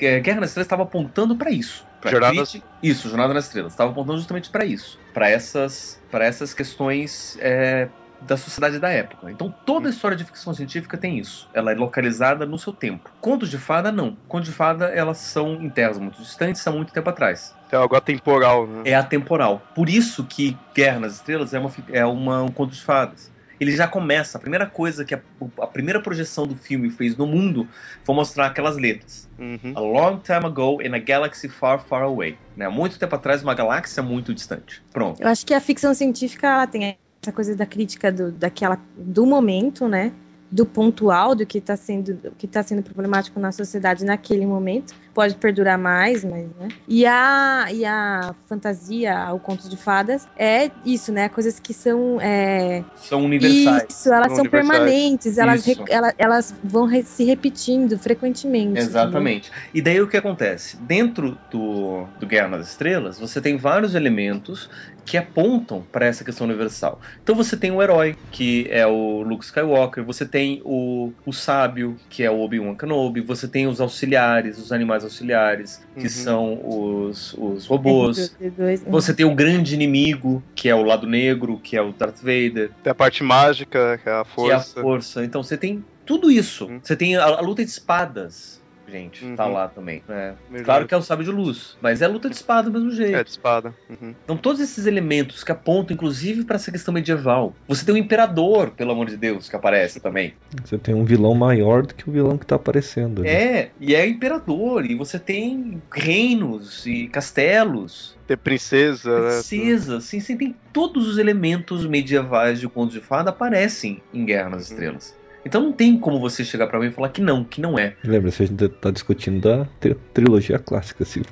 é, Guerra nas Estrelas estava apontando para isso. Pra Jornada- Isso, Jornada nas Estrelas. Estava apontando justamente para isso. Para essas, pra essas questões é, da sociedade da época. Então, toda a história de ficção científica tem isso. Ela é localizada no seu tempo. Contos de fada, não. Contos de fada, elas são em terras muito distantes, há muito tempo atrás. É algo atemporal, né? É atemporal. Por isso que Guerra nas Estrelas é, uma, é uma, um conto de fadas. Ele já começa, a primeira coisa que a, a primeira projeção do filme fez no mundo foi mostrar aquelas letras. Uhum. A long time ago in a galaxy far, far away. Né? Há muito tempo atrás, uma galáxia muito distante. Pronto. Eu acho que a ficção científica ela tem essa coisa da crítica do, daquela, do momento, né? Do pontual do que está sendo que tá sendo problemático na sociedade naquele momento. Pode perdurar mais mas né? E a e a fantasia o conto de fadas é isso né? Coisas que são é, são universais. Isso elas São são, permanentes elas, re- ela- elas vão re- se repetindo frequentemente Exatamente. E daí o que acontece? Dentro do, do Guerra nas Estrelas, você tem vários elementos que apontam para essa questão universal. Então você tem o herói, que é o Luke Skywalker, você tem o, o sábio, que é o Obi-Wan Kenobi, você tem os auxiliares, os animais auxiliares, que Uhum. são os, os robôs. R2D2. Você tem o grande inimigo, que é o lado negro, que é o Darth Vader. Tem a parte mágica, que é a Que é a força. força. Então você tem tudo isso. Uhum. Você tem a, a luta de espadas, gente, tá Uhum. lá também. né? Verdade. Claro que é o sábio de luz, mas é luta de espada do mesmo jeito. É, de espada. Uhum. Então todos esses elementos que apontam, inclusive, para essa questão medieval. Você tem o imperador, pelo amor de Deus, que aparece também. Você tem um vilão maior do que o vilão que tá aparecendo. ali. É, e é imperador, e você tem reinos e castelos. Ter princesa, né? Princesa, assim, você tem todos os elementos medievais de Contos de Fada aparecem em Guerra nas Estrelas. Então não tem como você chegar pra mim e falar que não, que não é. Lembra, a gente tá discutindo da tri- trilogia clássica, se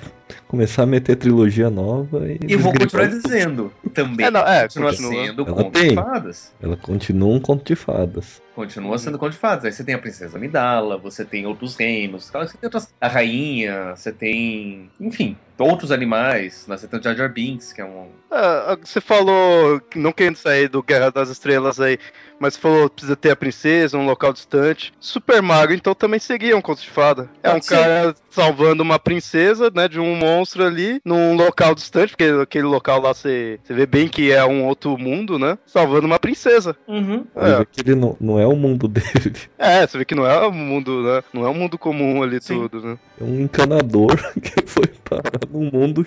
começar a meter trilogia nova e. E vou continuar dizendo também. É, não, é, continua, continua. sendo Ela Conto tem. de Fadas. Ela continua um conto de fadas. Continua sendo Conto de Fadas. Aí você tem a Princesa Amidala, você tem outros reinos, tal, você tem outras, a rainha, você tem, enfim, outros animais. Né? Você tem o Jar Jar Binks, que é um... Ah, você falou, não querendo sair do Guerra das Estrelas aí, mas você falou que precisa ter a princesa, um local distante. Super Mario, então, também seria um conto de fada. É Pode um ser. cara salvando uma princesa, né, de um monstro ali, num local distante, porque aquele local lá você, você vê bem que é um outro mundo, né, salvando uma princesa. Uhum. Você É, vê que ele não, não é o mundo dele. é, você vê que não é um mundo, né, não é um mundo comum ali Sim. tudo, né. É um encanador que foi parar num mundo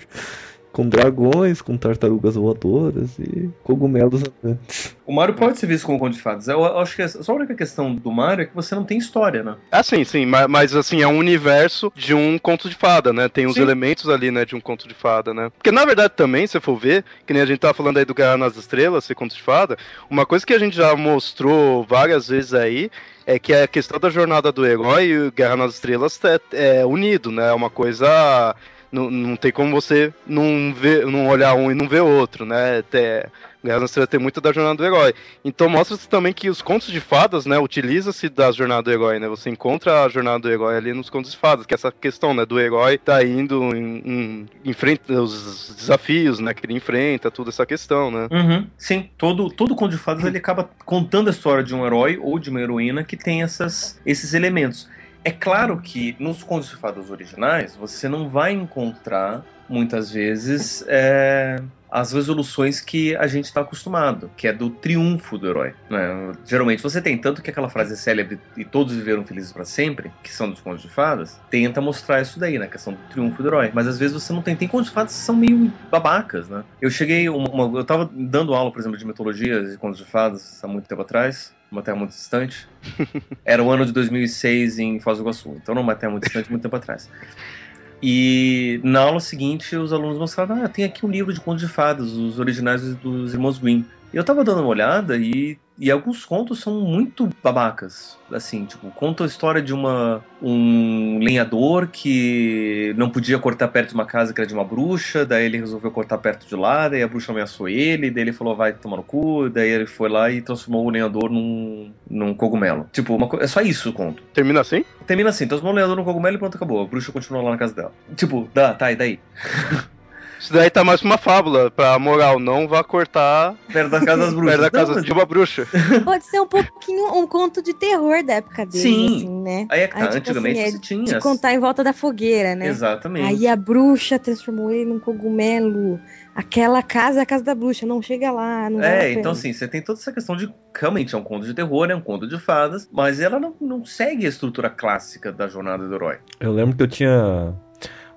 com dragões, com tartarugas voadoras e cogumelos andantes. O Mario pode ser visto como Conto de Fadas. Eu, acho que só a única questão do Mario é que você não tem história, né? Ah, sim, sim, mas, mas, assim, é um universo de um conto de fada, né? Tem os Sim. elementos ali, né, de um conto de fada, né? Porque na verdade também, se for ver, que nem a gente tava falando aí do Guerra nas Estrelas, ser conto de fada, uma coisa que a gente já mostrou várias vezes aí é que a questão da jornada do herói e Guerra nas Estrelas é, é unido, né? É uma coisa. Não, não tem como você não ver, não olhar um e não ver outro, né? Tem, Guerra nas Estrelas tem muito da jornada do herói. Então mostra-se também que os contos de fadas, né, utiliza-se da jornada do herói, né? Você encontra a jornada do herói ali nos contos de fadas, que é essa questão, né, do herói tá indo em, em, enfrenta os desafios, né, que ele enfrenta, toda essa questão, né? Uhum. Sim, todo, todo Conto de Fadas ele acaba contando a história de um herói ou de uma heroína que tem essas, esses elementos. É claro que nos Contos de Fadas originais você não vai encontrar muitas vezes é, as resoluções que a gente está acostumado, que é do triunfo do herói. né? Geralmente você tem tanto que aquela frase célebre e todos viveram felizes para sempre, que são dos contos de fadas, tenta mostrar isso daí, né? A questão do triunfo do herói. Mas às vezes você não tem. Tem contos de fadas que são meio babacas, né? Eu cheguei. Uma, uma- eu tava dando aula, por exemplo, de mitologia e contos de fadas há muito tempo atrás. Uma terra muito distante. Era o ano de 2006 em Foz do Iguaçu. Então não uma terra muito distante, muito tempo atrás. E na aula seguinte, os alunos mostraram: ah, tem aqui um livro de contos de fadas, os originais dos irmãos Grimm. E eu tava dando uma olhada e, e alguns contos são muito babacas. Assim, tipo, conta a história de uma, um lenhador que não podia cortar perto de uma casa que era de uma bruxa, daí ele resolveu cortar perto de lá, daí a bruxa ameaçou ele, daí ele falou, vai tomar no cu, daí ele foi lá e transformou o lenhador num, num cogumelo. Tipo, uma é só isso o conto. Termina assim? Termina assim, transformou o lenhador num cogumelo e pronto, acabou. A bruxa continua lá na casa dela. Tipo, dá, tá, e daí? Isso daí tá mais pra uma fábula, pra moral, não vá cortar Perto da casa das bruxas. perto da Não, casa mas- de uma bruxa. Pode ser um pouquinho um conto de terror da época dele, Sim. assim, né? Aí é que tá, Aí, tipo antigamente assim, é você tinha. De contar em volta da fogueira, né? Exatamente. Aí a bruxa transformou ele num cogumelo. Aquela casa é a casa da bruxa, não chega lá, não É, então assim, você tem toda essa questão de. Realmente é um conto de terror, é um conto de fadas, mas ela não, não segue a estrutura clássica da jornada do herói. Eu lembro que eu tinha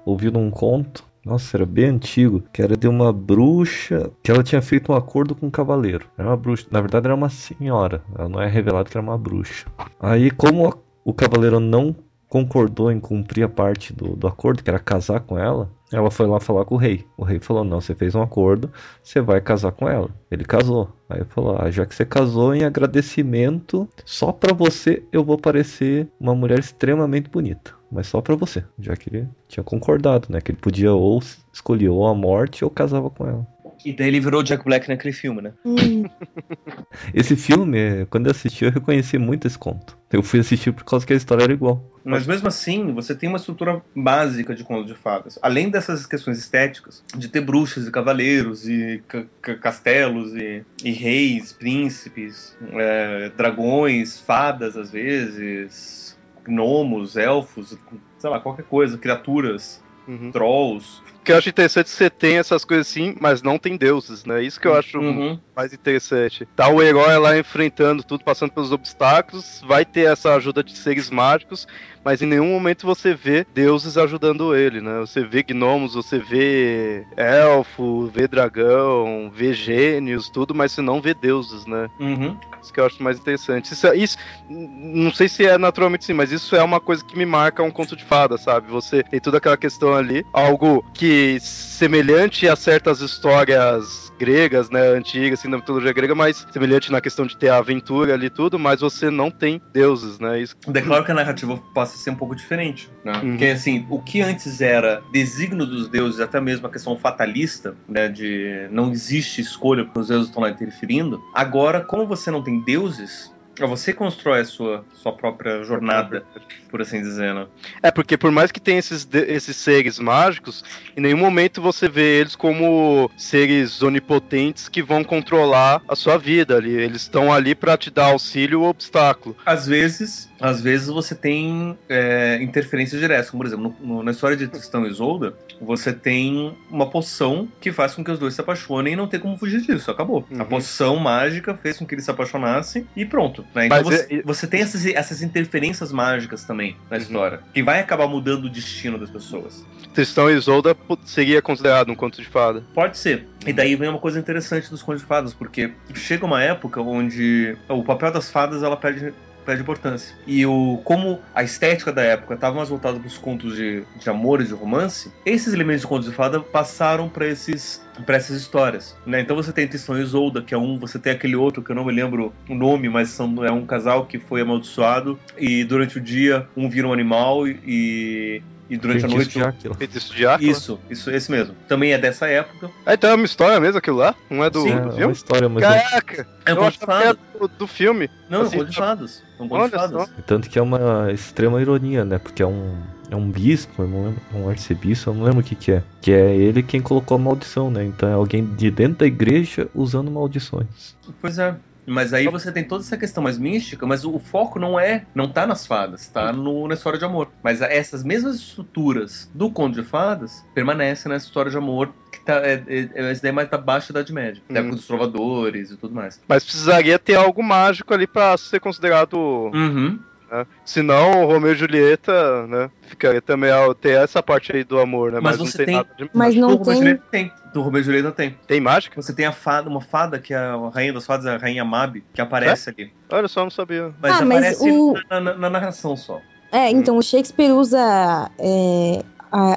ouvido um conto, nossa, era bem antigo, que era de uma bruxa que ela tinha feito um acordo com um cavaleiro. Era uma bruxa, na verdade era uma senhora, ela não é revelado que era uma bruxa. Aí, como o cavaleiro não concordou em cumprir a parte do, do acordo, que era casar com ela, ela foi lá falar com o rei. O rei falou: Não, você fez um acordo, você vai casar com ela. Ele casou. Aí falou: Ah, já que você casou, em agradecimento, só pra você eu vou parecer uma mulher extremamente bonita. Mas só pra você. Já que ele tinha concordado, né? Que ele podia ou escolher ou a morte ou casava com ela. E daí ele virou Jack Black naquele filme, né? Hum, Esse filme, quando eu assisti, eu reconheci muito esse conto. Eu fui assistir por causa que a história era igual. Mas mesmo assim, você tem uma estrutura básica de conto de fadas. Além dessas questões estéticas, de ter bruxas e cavaleiros, e ca- ca- castelos, e, e reis, príncipes, é, dragões, fadas às vezes, gnomos, elfos, sei lá, qualquer coisa, criaturas, Uhum. trolls. Que eu acho interessante você tem essas coisas assim, mas não tem deuses, né? Isso que eu acho Uhum. mais interessante. Tá o herói lá enfrentando tudo, passando pelos obstáculos, vai ter essa ajuda de seres mágicos, mas em nenhum momento você vê deuses ajudando ele, né? Você vê gnomos, você vê elfo, vê dragão, vê gênios, tudo, mas você não vê deuses, né? Uhum. Isso que eu acho mais interessante. Isso, é- isso, não sei se é naturalmente sim, mas isso é uma coisa que me marca um conto de fada, sabe? Você tem toda aquela questão ali, algo que semelhante a certas histórias gregas, né, antigas, assim, da mitologia grega, mas semelhante na questão de ter a aventura ali e tudo, mas você não tem deuses, né? Isso Declaro que a narrativa passa a ser um pouco diferente. Né? Uhum. Porque, assim, o que antes era desígnio dos deuses, até mesmo a questão fatalista, né, de não existe escolha porque os deuses estão lá interferindo, agora, como você não tem deuses, você constrói a sua, sua própria jornada, por assim dizer, né? É, porque por mais que tenha esses, esses seres mágicos, em nenhum momento você vê eles como seres onipotentes que vão controlar a sua vida ali. Eles estão ali pra te dar auxílio ou obstáculo. Às vezes, às vezes você tem é, interferências diretas, como por exemplo, no- no- na história de Tristão e Isolda, você tem uma poção que faz com que os dois se apaixonem e não tem como fugir disso, acabou. A Uhum. poção mágica fez com que eles se apaixonassem e pronto. né? Então você, você tem essas, essas interferências mágicas também na Uhum. história, que vai acabar mudando o destino das pessoas. Tristão e Isolda seria considerado um conto de fada. Pode ser. E daí vem uma coisa interessante dos contos de fadas, porque chega uma época onde o papel das fadas ela perde, perde importância. E o como a estética da época estava mais voltada para os contos de, de amor e de romance, esses elementos de contos de fada passaram para esses para essas histórias, né? Então você tem Tristão e Isolda, que é um, você tem aquele outro que eu não me lembro o nome, mas são, é um casal que foi amaldiçoado e durante o dia um vira um animal e e durante a Feitiço noite de Áquila. Feitiço de Áquila? isso, isso, esse mesmo. Também é dessa época. Ah, então é uma história mesmo aquilo lá? Não é do, Sim, do É, uma filme? história, mas Caraca! É um eu achava que era do, do filme. Não, é um Assim, conto de fadas. É um conto de fadas. Tanto que é uma extrema ironia, né? Porque é um, é um bispo, eu não lembro, um arcebispo, eu não lembro o que, que é. Que é ele quem colocou a maldição, né? Então é alguém de dentro da igreja usando maldições. Pois é. Mas aí você tem toda essa questão mais mística, mas o foco não é, não tá nas fadas, tá no, na história de amor. Mas essas mesmas estruturas do conto de fadas permanecem nessa história de amor que tá, é, é, é essa ideia mais da baixa Idade Média, da Uhum. época dos trovadores e tudo mais. Mas precisaria ter algo mágico ali pra ser considerado. Uhum. Né? Senão, o Romeu e Julieta, né? Ficaria também ao ter essa parte aí do amor, né? Mas não você tem, tem- nada de Mas não do Romeu e tem. Julieta tem. Do Romeu e Julieta tem. Tem mágica? Você tem a fada, uma fada que é a rainha das fadas, a rainha Mab, que aparece ali. Olha só, não sabia. Mas Ah, mas aparece o- na, na- na narração só. É, então o Shakespeare usa é,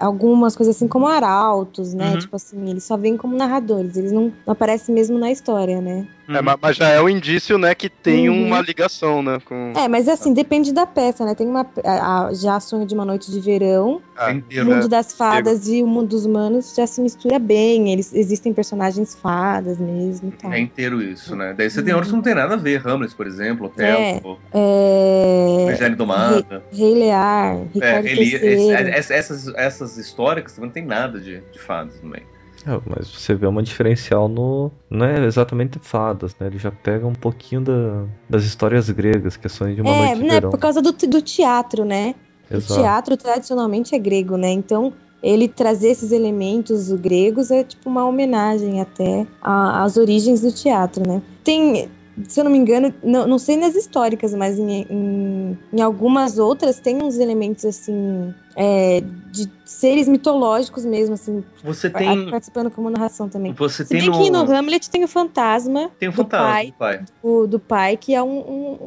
algumas coisas assim como arautos, né? Uhum. Tipo assim, eles só vêm como narradores, eles não, não aparecem mesmo na história, né? É, ma- mas já é um indício, né, que tem Uhum. uma ligação, né? Com... É, mas assim, depende da peça, né? Tem uma. a- a- já Sonho de uma Noite de Verão, Ah, É o inteiro. mundo das fadas e o mundo dos humanos já se mistura bem. Eles existem personagens fadas mesmo e tal. É inteiro isso, né? Daí você tem Uhum. outros que não tem nada a ver. Hamlet, por exemplo, Otelo, É. Eugênio Domada. Rei Lear, É, Ricardo III. esse- ess- essas, essas histórias também não tem nada de, de fadas também. É, mas você vê uma diferencial no. Não é exatamente fadas, né? Ele já pega um pouquinho da- das histórias gregas, questões de uma É, noite de né? verão. Por causa do, do teatro, né? O Exato. teatro tradicionalmente é grego, né? Então, ele trazer esses elementos gregos é tipo uma homenagem até às origens do teatro, né? Tem, se eu não me engano, não, não sei nas históricas, mas em, em, em algumas outras tem uns elementos assim. É, de seres mitológicos mesmo, assim, Você tem. participando como narração também. Você Se tem bem no. que no Hamlet tem o fantasma Tem o do fantasma pai do pai. o- do pai, que é um, um-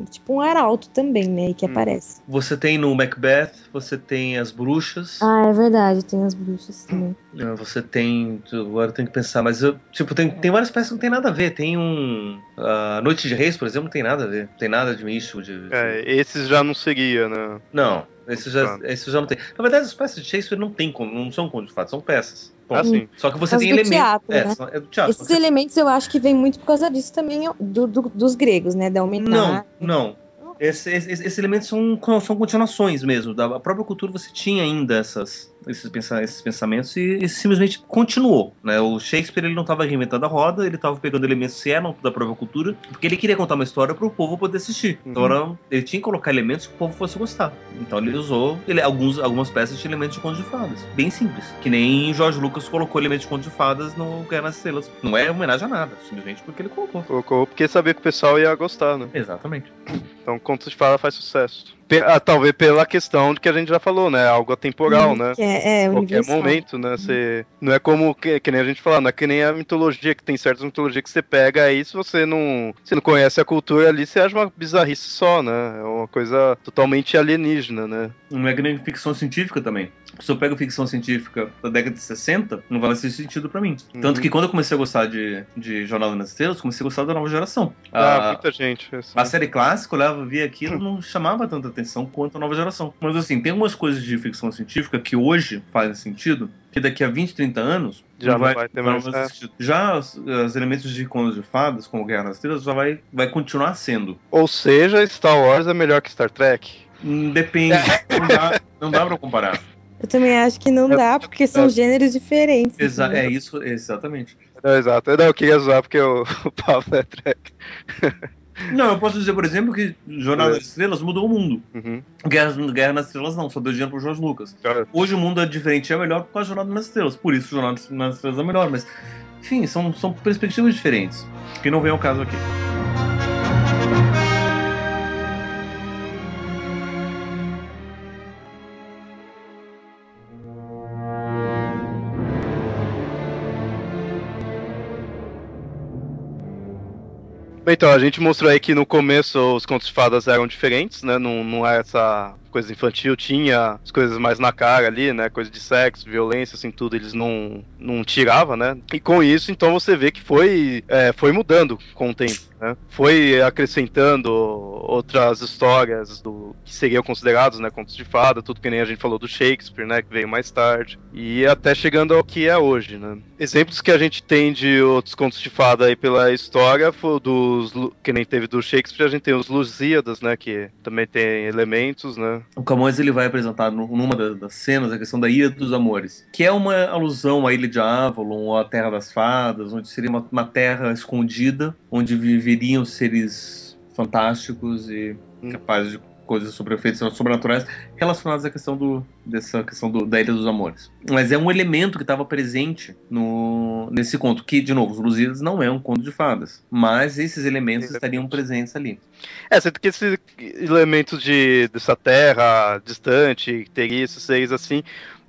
um tipo um arauto também, né? Que Hum. aparece. Você tem no Macbeth, você tem as bruxas, Ah, é verdade, tem as bruxas também. né, você tem. Agora eu tenho que pensar, mas eu. Tipo, tem, tem várias peças que não tem nada a ver. Tem um. A Noite de Reis, por exemplo, não tem nada a ver. Não tem nada de místico. De, de- É, esses já não seguia, né? Não, esse já, já não tem. Na verdade, as peças de Shakespeare não tem como, não são contos de fato, são peças. Assim. Só que você tem elementos. teatro, é, né? é do teatro. Esses Você- elementos eu acho que vem muito por causa disso também, do, do- dos gregos, né? Da homenagem. Não, não. Esse- esse- esses elementos são, são continuações mesmo. Da própria cultura você tinha ainda essas, esses, pensa- esses pensamentos e, e simplesmente continuou. Né? O Shakespeare ele não estava reinventando a roda, ele estava pegando elementos que eram da própria cultura, porque ele queria contar uma história para o povo poder assistir. Então Uhum. era- ele tinha que colocar elementos que o povo fosse gostar. Então ele usou ele, alguns, algumas peças de elementos de contos de fadas. Bem simples. Que nem Jorge Lucas colocou elementos de contos de fadas no Guerra nas Estrelas. Não é homenagem a nada, simplesmente porque ele colocou. Colocou porque sabia que o pessoal ia gostar, né? Exatamente. Então, Contos de Fada faz sucesso. Ah, talvez pela questão de que a gente já falou, né? Algo atemporal, né? Que é, é Qualquer universal. momento, né? Você não é como que, que nem a gente fala, não é que nem a mitologia, que tem certas mitologias que você pega aí, se você não, se não conhece a cultura ali, você acha uma bizarrice só, né? É uma coisa totalmente alienígena, né? Não é que nem ficção científica também. Se eu pego ficção científica da década de 60, não vai fazer sentido pra mim. Uhum. Tanto que quando eu comecei a gostar de, de Jornada nas Estrelas, comecei a gostar da nova geração. Ah, A- muita gente. assim. A série clássica, eu olhava, via aquilo, não chamava tanta atenção quanto a nova geração. Mas assim, tem umas coisas de ficção científica que hoje fazem sentido, que daqui a 20, 30 anos Já não vai ter não mais, vai é. sentido. Já os, os elementos de contos de fadas, como Guerra nas Estrelas, já vai, vai continuar sendo. Ou seja, Star Wars é melhor que Star Trek. Hum, Depende, não dá, não dá pra comparar. Eu também acho que não dá, porque são gêneros diferentes. Exa entendeu? é isso, exatamente. É, exato. Não, eu queria zoar porque o, o Pablo é Trek. Não, eu posso dizer, por exemplo, que Jornada É. das Estrelas mudou o mundo. Uhum. Guerra, Guerra nas Estrelas não, só deu dinheiro pro Jorge Lucas. Cara, Hoje o mundo é diferente e é melhor por causa da Jornada nas Estrelas. Por isso Jornada nas Estrelas é melhor, mas enfim, são, são perspectivas diferentes. Que não vem ao caso aqui. Bem, então, a gente mostrou aí que no começo os contos de fadas eram diferentes, né? Não, não é essa coisa infantil, tinha as coisas mais na cara ali, né? Coisa de sexo, violência, assim, tudo, eles não, não tiravam, né? E com isso, então, você vê que foi, é, foi mudando com o tempo, né? Foi acrescentando outras histórias do que seriam considerados, né? Contos de fada, tudo que nem a gente falou do Shakespeare, né? Que veio mais tarde. E até chegando ao que é hoje, né? Exemplos que a gente tem de outros contos de fada aí pela história, dos, que nem teve do Shakespeare, a gente tem os Lusíadas, né? Que também tem elementos, né? O Camões ele vai apresentar numa da- das cenas a questão da Ilha dos Amores, que é uma alusão à Ilha de Avalon, ou à Terra das Fadas, onde seria uma, uma terra escondida, onde viveriam seres fantásticos e Hum. capazes de coisas sobre efeitos sobrenaturais relacionados à questão do dessa questão do, da Ilha dos Amores. Mas é um elemento que estava presente no nesse conto, que de novo, os Lusíadas não é um conto de fadas, mas esses elementos Sim. estariam presentes ali. É, tem que esses elementos de, dessa terra distante, que teria esses seres assim,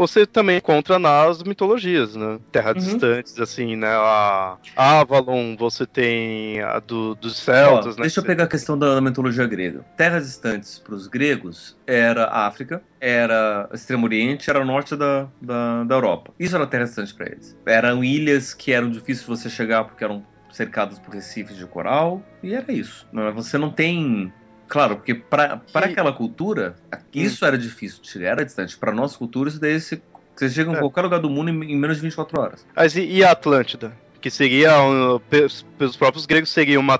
você também encontra nas mitologias, né? Terras Uhum. distantes, assim, né? A Avalon, você tem a do, dos celtas, Ó, né? Deixa eu pegar a questão da mitologia grega. Terras distantes para os gregos era a África, era o Extremo Oriente, era o norte da, da, da Europa. Isso era terra distante para eles. Eram ilhas que eram difíceis de você chegar porque eram cercadas por recifes de coral, e era isso. Não é? Você não tem. Claro, porque para Que- aquela cultura, isso era difícil de chegar, era distante. Para nossa cultura, isso daí você, você chega em É. qualquer lugar do mundo em, em menos de 24 horas. Mas e, e a Atlântida? Que seria, pe- pelos próprios gregos, seria uma,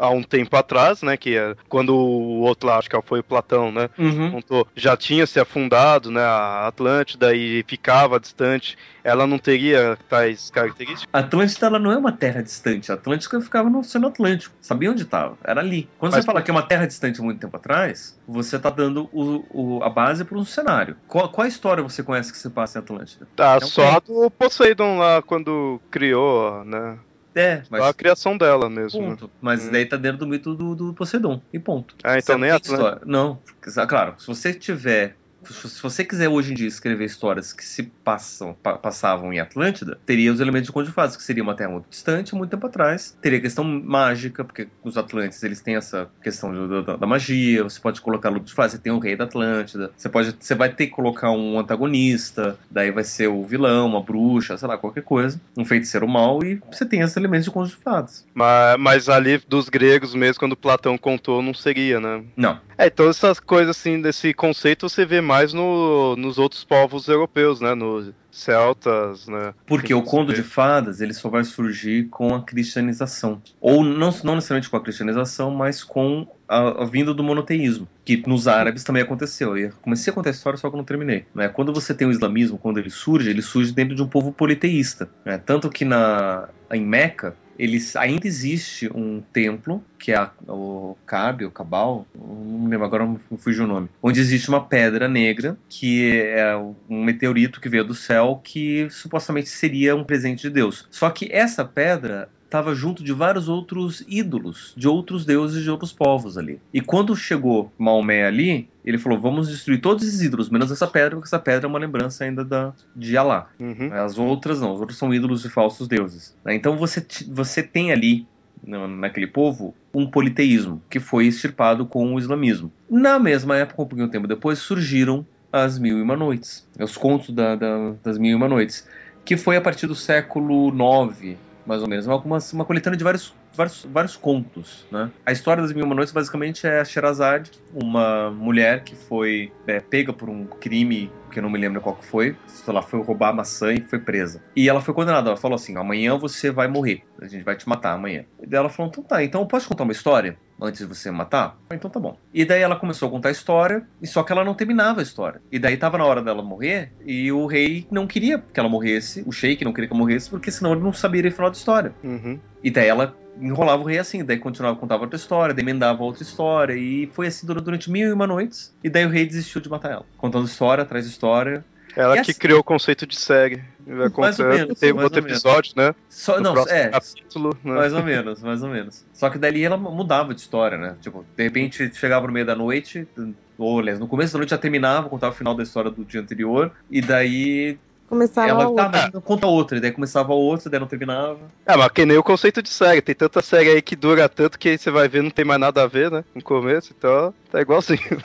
há, um tempo atrás, né? Que é quando o outro lá, acho que foi o Platão, né? contou, já tinha se afundado, né, a Atlântida e ficava distante, ela não teria tais características? A Atlântida ela não é uma terra distante. A Atlântida ficava no Oceano Atlântico. Sabia onde estava? Era ali. Quando Mas você fala que é uma terra distante muito tempo atrás, você está dando o- o- a base para um cenário. Qual, qual história você conhece que se passa em Atlântida? Tá, É um só do Poseidon lá quando criou, né? É, Só a criação dela mesmo. né? ponto. Mas Hum. daí tá dentro do mito do, do Poseidon. E ponto. Ah, então Você nem tem Atlântida. história. Não. Claro, se você tiver se você quiser hoje em dia escrever histórias que se passam, pa, passavam em Atlântida, teria os elementos de conto de fadas, que seria uma terra muito distante, muito tempo atrás. Teria questão mágica, porque os Atlantes eles têm essa questão da, da, magia. Você pode colocar luto de fadas, você tem o rei da Atlântida. Você pode, você vai ter que colocar um antagonista, daí vai ser o vilão, uma bruxa, sei lá, qualquer coisa, um feiticeiro mal e você tem esses elementos de conto de fadas. Mas, mas ali dos gregos mesmo, quando Platão contou, não seria, né? Não. É, então essas coisas assim, desse conceito você vê mais no, nos outros povos europeus, né? Nos celtas, né? Porque o conto de fadas, ele só vai surgir com a cristianização. Ou não, não necessariamente com a cristianização, mas com a, a, vinda do monoteísmo, que nos árabes também aconteceu. Eu comecei a contar a história, só que não terminei. Né? Quando você tem o islamismo, quando ele surge, ele surge dentro de um povo politeísta. Né? Tanto que na, em Meca, eles ainda existe um templo que é a, o Cabe, o Cabal, não lembro agora, fugiu o nome, onde existe uma pedra negra que é um meteorito que veio do céu que supostamente seria um presente de Deus. Só que essa pedra estava junto de vários outros ídolos, de outros deuses de outros povos ali. E quando chegou Maomé ali, ele falou: vamos destruir todos esses ídolos, menos essa pedra, porque essa pedra é uma lembrança ainda da, de Alá. Uhum. As outras não, os outros são ídolos de falsos deuses. Né? Então você, você tem ali naquele povo um politeísmo que foi extirpado com o islamismo. Na mesma época, um pouquinho tempo depois, surgiram as Mil e Uma Noites, os contos da, da, das Mil e Uma Noites, que foi a partir do século IX mais ou menos. Uma, uma, uma coletânea de vários, vários, vários contos, né? A história das Mil Uma Noites basicamente é a Sherazade, uma mulher que foi é, pega por um crime que eu não me lembro qual que foi, ela foi roubar maçã e foi presa. E ela foi condenada, ela falou assim, amanhã você vai morrer, a gente vai te matar amanhã. E daí ela falou, então tá, então eu posso contar uma história? antes de você matar? Então tá bom. E daí ela começou a contar a história, e só que ela não terminava a história. E daí tava na hora dela morrer, e o rei não queria que ela morresse, o sheik não queria que ela morresse, porque senão ele não saberia o final da história. Uhum. E daí ela enrolava o rei assim, daí continuava, contava outra história, daí emendava outra história, e foi assim durante mil e uma noites, e daí o rei desistiu de matar ela. Contando história atrás história, ela e que assim, criou o conceito de série. Vai mais ou menos, tem um outro episódio, né? Só, não, é. Capítulo, né? Mais ou menos, mais ou menos. Só que dali ela mudava de história, né? Tipo, de repente chegava no meio da noite, ou aliás, no começo da noite já terminava, contava o final da história do dia anterior, e daí Começava ela outra. Tá, conta outra, e daí começava outra, daí não terminava. É, mas que nem o conceito de série. Tem tanta série aí que dura tanto que você vai ver não tem mais nada a ver, né? No começo, então tá igualzinho.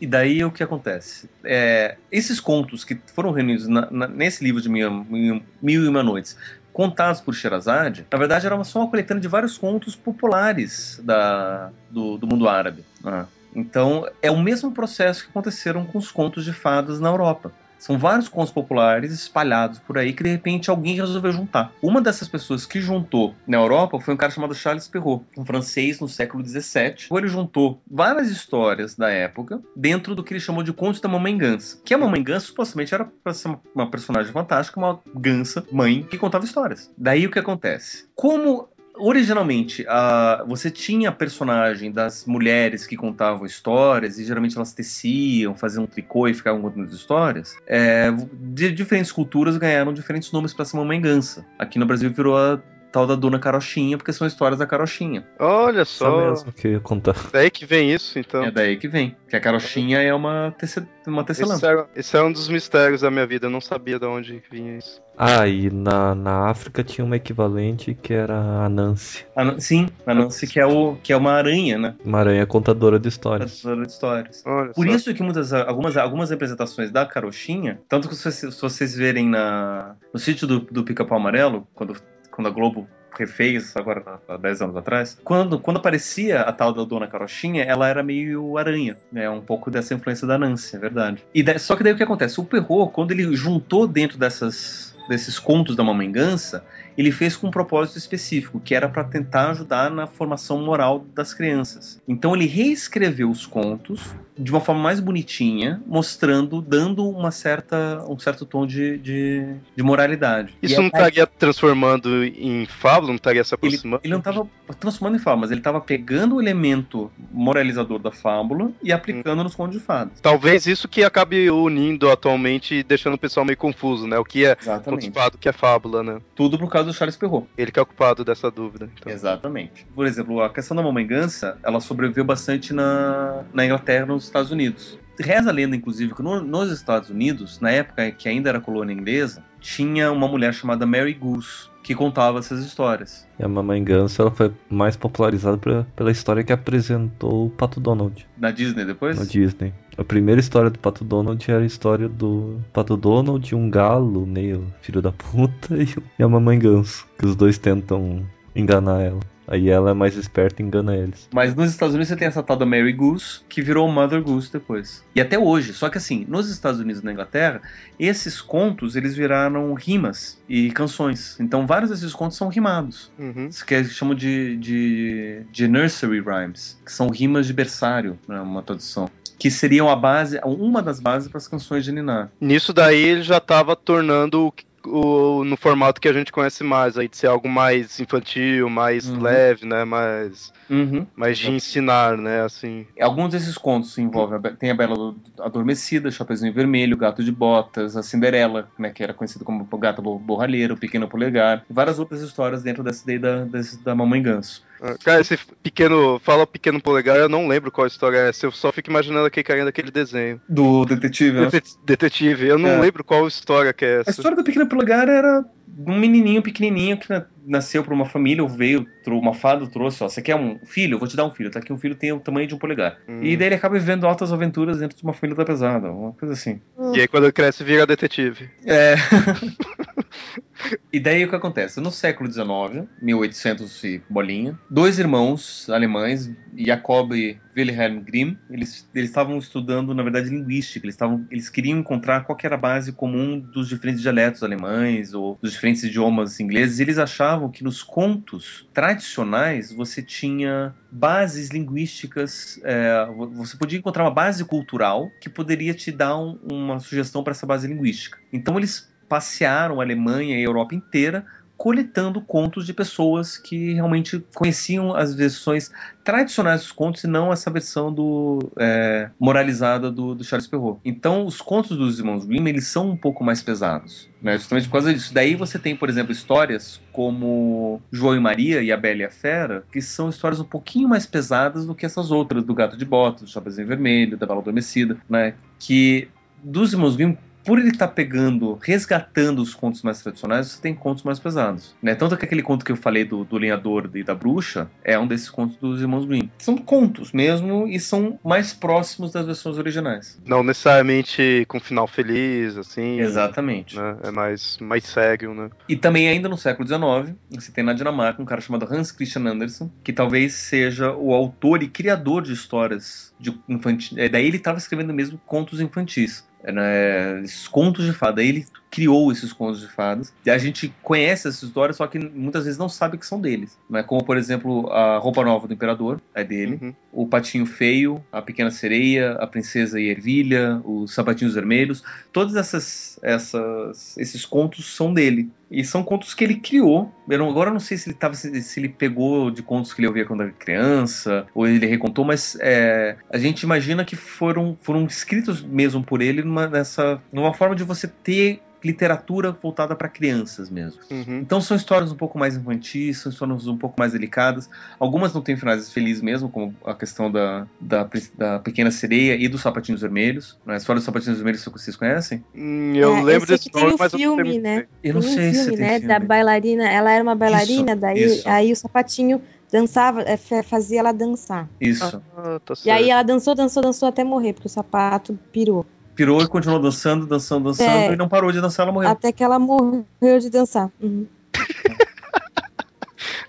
e daí o que acontece? É, esses contos que foram reunidos na, na, nesse livro de Mil, Mil, Mil e Uma Noites, contados por Sherazade, na verdade era só uma coletânea de vários contos populares da, do, do mundo árabe. Né? Então é o mesmo processo que aconteceram com os contos de fadas na Europa. São vários contos populares espalhados por aí que de repente alguém resolveu juntar. Uma dessas pessoas que juntou na Europa foi um cara chamado Charles Perrault, um francês no século XVII. Ele juntou várias histórias da época dentro do que ele chamou de Contos da Mamãe Gansa. Que a Mamãe Gansa supostamente era para ser uma personagem fantástica, uma gansa mãe que contava histórias. Daí o que acontece? Como originalmente, uh, você tinha a personagem das mulheres que contavam histórias, e geralmente elas teciam, faziam um tricô e ficavam contando histórias. É, de diferentes culturas ganharam diferentes nomes para essa mamãe gansa. Aqui no Brasil virou a tal da Dona Carochinha, porque são histórias da Carochinha. Olha só. Só mesmo que ia contar. Daí que vem isso, então. É daí que vem. Que a Carochinha é uma, tece... uma tecelã. Esse, é, esse é um dos mistérios da minha vida, eu não sabia de onde vinha isso. Ah, e na, na África tinha uma equivalente que era a Nancy. A, sim, a Nancy que é, o, que é uma aranha, né? Uma aranha contadora de histórias. Contadora de histórias. Olha Por só. isso que muitas, algumas, algumas representações da Carochinha, tanto que se vocês, se vocês verem na, no sítio do, do Pica-Pau Amarelo, quando, quando a Globo refez agora há 10 anos atrás, quando, quando aparecia a tal da Dona Carochinha, ela era meio aranha, né? Um pouco dessa influência da Nancy, é verdade. E daí, só que daí o que acontece? O Perrault, quando ele juntou dentro dessas desses contos da Mamãe Gansa, ele fez com um propósito específico, que era para tentar ajudar na formação moral das crianças. Então ele reescreveu os contos de uma forma mais bonitinha, mostrando, dando uma certa, um certo tom de, de, de moralidade. Isso e não estaria transformando em fábula? Não estaria se aproximando? Ele, ele não estava transformando em fábula, mas ele estava pegando o elemento moralizador da fábula e aplicando hum. nos contos de fadas. Talvez isso que acabe unindo atualmente e deixando o pessoal meio confuso, né? O que é de fada, o que é fábula, né? Tudo por causa do Charles Perrault. Ele que é ocupado dessa dúvida. Então. Exatamente. Por exemplo, a questão da mamãe gansa, ela sobreviveu bastante na, na Inglaterra e nos Estados Unidos. reza a lenda, inclusive, que no- nos Estados Unidos, na época que ainda era colônia inglesa, tinha uma mulher chamada Mary Goose que contava essas histórias. E a Mamãe Ganso ela foi mais popularizada pra- pela história que apresentou o Pato Donald Na Disney depois? no Disney. A primeira história do Pato Donald era a história do Pato Donald, um galo meio filho da puta e a Mamãe Ganso, que os dois tentam enganar ela. Aí ela é mais esperta e engana eles. Mas nos Estados Unidos você tem essa tal da Mary Goose, que virou Mother Goose depois. E até hoje. Só que assim, nos Estados Unidos e na Inglaterra, esses contos eles viraram rimas e canções. Então vários desses contos são rimados. Uhum. Isso que eles chamam de, de, de nursery rhymes, que são rimas de berçário, né, uma tradução. Que seriam a base, uma das bases para as canções de Ninar. Nisso daí ele já tava tornando o, no formato que a gente conhece mais, aí de ser algo mais infantil, mais Uhum. leve, né? Mais, Uhum. mais de ensinar, né? Assim. Alguns desses contos envolvem a tem a Bela Adormecida, Chapeuzinho Vermelho, Gato de Botas, a Cinderela, né, que era conhecido como Gato Bo- Borralheiro, Pequeno Polegar, e várias outras histórias dentro dessa daí da, desse- da Mamãe Ganso. Ah, Cara, esse pequeno. Fala pequeno polegar, eu não lembro qual história é essa. Eu só fico imaginando aquele carinha daquele desenho. Do detetive, né? Dete- Detetive, eu não É. lembro qual história que é A essa. história do Pequeno Polegar era um menininho pequenininho que na- nasceu por uma família, ou veio, trou- uma fada trouxe, ó, você quer um filho? Eu vou te dar um filho, tá aqui um filho tem o tamanho de um polegar. Hum. E daí ele acaba vivendo altas aventuras dentro de uma família da pesada, uma coisa assim. E aí quando ele cresce, vira detetive. É. e daí o que acontece? No século XIX, 1800 e bolinha, dois irmãos alemães, Jacob e Wilhelm Grimm, eles eles estavam estudando, na verdade, linguística. Eles, estavam, eles queriam encontrar qual que era a base comum dos diferentes dialetos alemães ou dos diferentes idiomas ingleses. Eles achavam que nos contos tradicionais você tinha bases linguísticas, é, você podia encontrar uma base cultural que poderia te dar um- uma sugestão para essa base linguística. Então eles passearam a Alemanha e a Europa inteira coletando contos de pessoas que realmente conheciam as versões tradicionais dos contos e não essa versão do é, moralizada do, do Charles Perrault. Então, os contos dos irmãos Grimm eles são um pouco mais pesados, né? justamente por causa disso. Daí você tem, por exemplo, histórias como João e Maria e a Bela e a Fera, que são histórias um pouquinho mais pesadas do que essas outras do Gato de Botas, do Chapeuzinho Vermelho, da Bela Adormecida, né? Que dos irmãos Grimm por ele estar pegando, resgatando os contos mais tradicionais, você tem contos mais pesados. Né? Tanto que aquele conto que eu falei do, do lenhador e da bruxa é um desses contos dos irmãos Grimm. São contos mesmo e são mais próximos das versões originais. Não necessariamente com final feliz, assim. Exatamente. né? É mais, mais sério, né? E também ainda no século XIX, você tem na Dinamarca um cara chamado Hans Christian Andersen, que talvez seja o autor e criador de histórias de infantis. É, daí ele estava escrevendo mesmo contos infantis. É, né, esses contos de fada. Ele criou esses contos de fadas. E a gente conhece essas histórias, só que muitas vezes não sabe que são deles. Né? Como, por exemplo, a roupa nova do imperador é dele. Uhum. O patinho feio, a pequena sereia, a princesa e ervilha, os sapatinhos vermelhos. Todos essas, essas, esses contos são dele. E são contos que ele criou. Eu não- agora eu não sei se ele, tava, se, se ele pegou de contos que ele ouvia quando era criança, ou ele recontou, mas é, a gente imagina que foram, foram escritos mesmo por ele numa, nessa, numa forma de você ter literatura voltada para crianças mesmo. Uhum. Então são histórias um pouco mais infantis, são histórias um pouco mais delicadas. Algumas não têm finais felizes mesmo, como a questão da, da, da Pequena Sereia e dos Sapatinhos Vermelhos. Né? A história dos Sapatinhos Vermelhos vocês conhecem? Hum, Eu É, lembro esse desse nome, o mas eu não filme, sei muito né? Eu não Tem um sei se filme, tem né? filme. Da bailarina, ela era uma bailarina, Isso, daí isso. aí o sapatinho dançava, é, fa- fazia ela dançar. Isso. Ah, tá. E aí ela dançou, dançou, dançou até morrer, porque o sapato pirou. Pirou e continuou dançando, dançando, dançando, É. e não parou de dançar, ela morreu. Até que ela morreu de dançar. Uhum.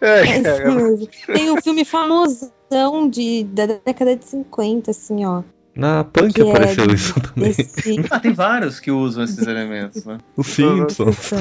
É, É. Tem um filme famosão de, da década de 50, assim, ó. Na Punk Que é apareceu de- isso também. Esse... Ah, tem vários que usam esses elementos, né? Os Simpsons.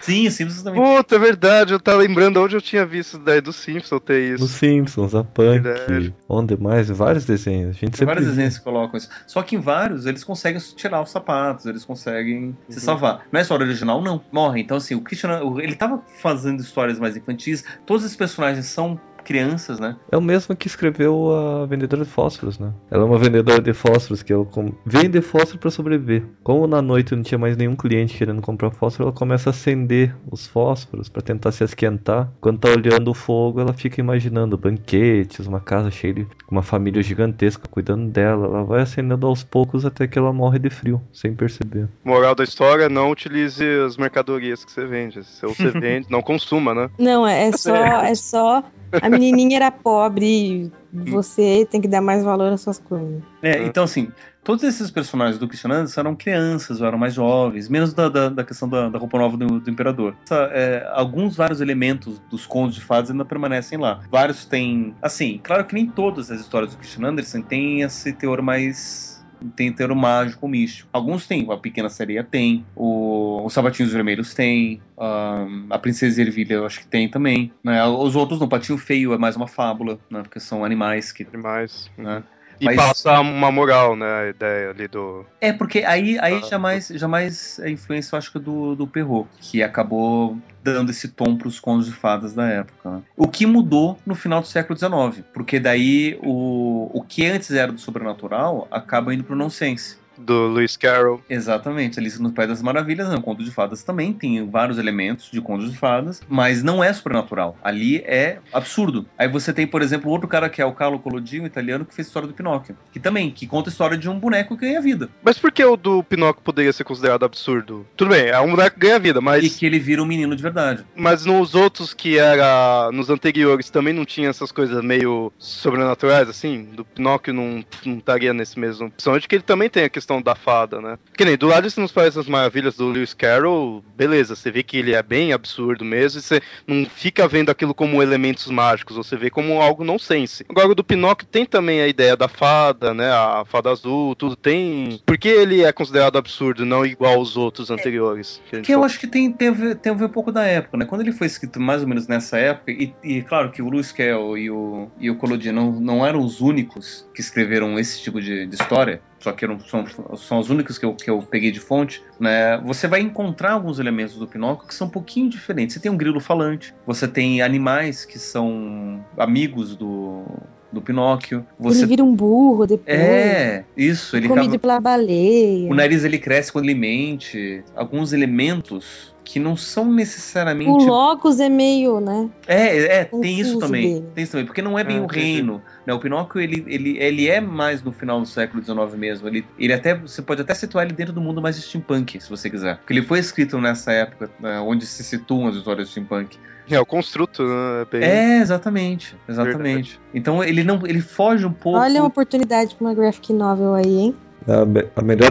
Sim, os Simpsons também. Puta, é verdade, eu tava lembrando onde eu tinha visto daí do Simpson ter Os isso. Simpsons, a Punk. Verdade. Onde mais? Vários desenhos. A gente Tem sempre vários desenhos que colocam isso. Só que em vários eles conseguem tirar os sapatos, eles conseguem se Uhum. salvar. Na história original, não. Morre. Então, assim, o Christian, ele tava fazendo histórias mais infantis. Todos os personagens são crianças, né? É o mesmo que escreveu a vendedora de fósforos, né? Ela é uma vendedora de fósforos que ela com... vende fósforo para sobreviver. Como na noite não tinha mais nenhum cliente querendo comprar fósforo, ela começa a acender os fósforos para tentar se esquentar. Quando tá olhando o fogo, ela fica imaginando banquetes, uma casa cheia de uma família gigantesca cuidando dela. Ela vai acendendo aos poucos até que ela morre de frio, sem perceber. Moral da história, não utilize as mercadorias que você vende. Se você vende, não consuma, né? Não, é só, é só. A menininha era pobre. Você tem que dar mais valor às suas coisas. É, então assim, todos esses personagens do Christian Anderson eram crianças, ou eram mais jovens, menos da, da, da questão da, da, roupa nova do, do imperador. Essa, é, alguns vários elementos dos contos de fadas ainda permanecem lá. Vários têm, assim, claro que nem todas as histórias do Christian Anderson têm esse teor mais tem teor mágico místico. Alguns têm, a Pequena Sereia tem, o, os Sabatinhos Vermelhos tem, um, a Princesa Ervilha eu acho que tem também. Né? Os outros no Patinho Feio é mais uma fábula, né? porque são animais que. Animais. Né? E Mas- passa uma moral, né? A ideia ali do. É, porque aí, aí Ah. jamais, jamais é influência, eu acho que do, do Perrault, que acabou dando esse tom para os contos de fadas da época. né? O que mudou no final do século XIX, porque daí o, o que antes era do sobrenatural acaba indo para o nonsense. Do Lewis Carroll. Exatamente, Alice no País das Maravilhas, né? o conto de fadas também tem vários elementos de contos de fadas, mas não é sobrenatural. Ali é absurdo. Aí você tem, por exemplo, outro cara que é o Carlo Collodi, um italiano, que fez a história do Pinóquio, que também, que conta a história de um boneco que ganha vida. Mas por que o do Pinóquio poderia ser considerado absurdo? Tudo bem, é um moleque que ganha vida, E mas, que ele vira um menino de verdade. mas nos outros que era. Nos anteriores também não tinha essas coisas meio sobrenaturais, assim? Do Pinóquio não, não estaria nesse mesmo. Principalmente que ele também tem a questão da fada, né? Que nem do lado isso nos parece as maravilhas do Lewis Carroll, beleza, você vê que ele é bem absurdo mesmo, e você não fica vendo aquilo como elementos mágicos, você vê como algo nonsense. Agora o do Pinóquio tem também a ideia da fada, né? A fada azul, tudo tem. Por que ele é considerado absurdo, não igual aos outros anteriores? Que, a gente Que eu falou? acho que tem, tem, a ver, tem a ver um pouco da época, né? Quando ele foi escrito mais ou menos nessa época, e, e claro que o Lewis Carroll e o, e o Collodi não, não eram os únicos que escreveram esse tipo de, de história, só que eram, são, são os únicos que eu, que eu peguei de fonte, né? Você vai encontrar alguns elementos do Pinóquio que são um pouquinho diferentes. Você tem um grilo falante, você tem animais que são amigos do, do Pinóquio, você... Ele vira um burro depois. É, isso, ele comido acaba... pela baleia. O nariz ele cresce quando ele mente. Alguns elementos que não são O necessariamente. Locus é meio, né? É, é, tem isso também. dele. Tem isso também, porque não é bem Ah, o reino. Né? O Pinóquio ele, ele, ele é mais no final do século XIX mesmo. Ele, ele até você pode até situar ele dentro do mundo mais steampunk, se você quiser. Porque ele foi escrito nessa época, né, onde se situam as histórias de steampunk. É, o construto, né? É bem... É, exatamente, exatamente. Então ele não, ele foge um pouco. Olha uma oportunidade pra uma graphic novel aí, hein? A, me- a melhor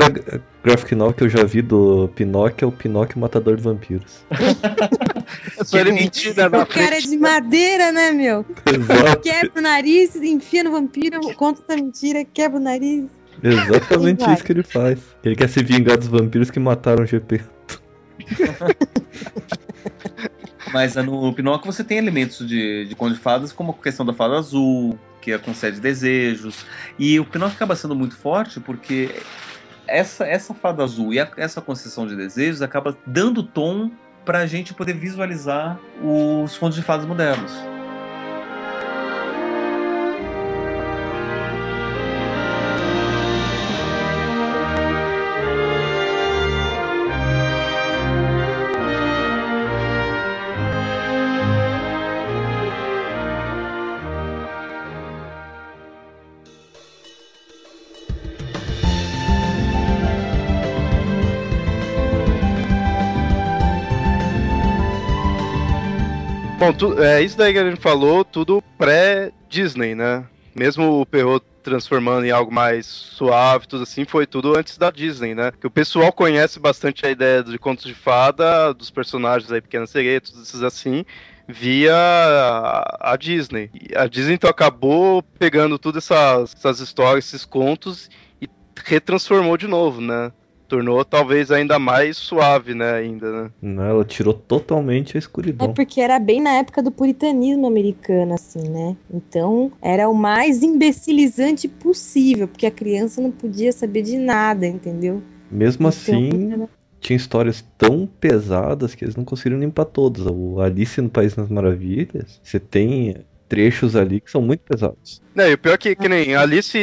graphic novel que eu já vi do Pinóquio é o Pinóquio Matador de Vampiros. Só ele mentira na O cara é de madeira, né, meu? Exato, Quebra o nariz, enfia no vampiro, conta essa mentira, quebra o nariz. exatamente isso que ele faz. Ele quer se vingar dos vampiros que mataram o GP. Mas no Pinóquio você tem elementos de, de conto de fadas, como a questão da fada azul, que é concede desejos. E o Pinóquio acaba sendo muito forte porque essa, essa fada azul e a- essa concessão de desejos acaba dando tom pra gente poder visualizar os contos de fadas modernos. Bom, tu- é isso daí que a gente falou, tudo pré-Disney, né? Mesmo o Perrault transformando em algo mais suave, tudo assim, foi tudo antes da Disney, né? Que o pessoal conhece bastante a ideia de contos de fada, dos personagens aí, Pequena Sereia, tudo esses assim, via a, Disney. A Disney então acabou pegando todas essas, essas histórias, esses contos e retransformou de novo, né? Tornou talvez ainda mais suave, né? Ainda, né? Não, ela tirou totalmente a É escuridão. porque era bem na época do puritanismo americano, assim, né? Então era o mais imbecilizante possível, porque a criança não podia saber de nada, entendeu? Mesmo Então, assim, tinha histórias tão pesadas que eles não conseguiram limpar todas. O Alice no País das Maravilhas, você tem trechos ali que são muito pesados. Não, e o pior é que, que nem Alice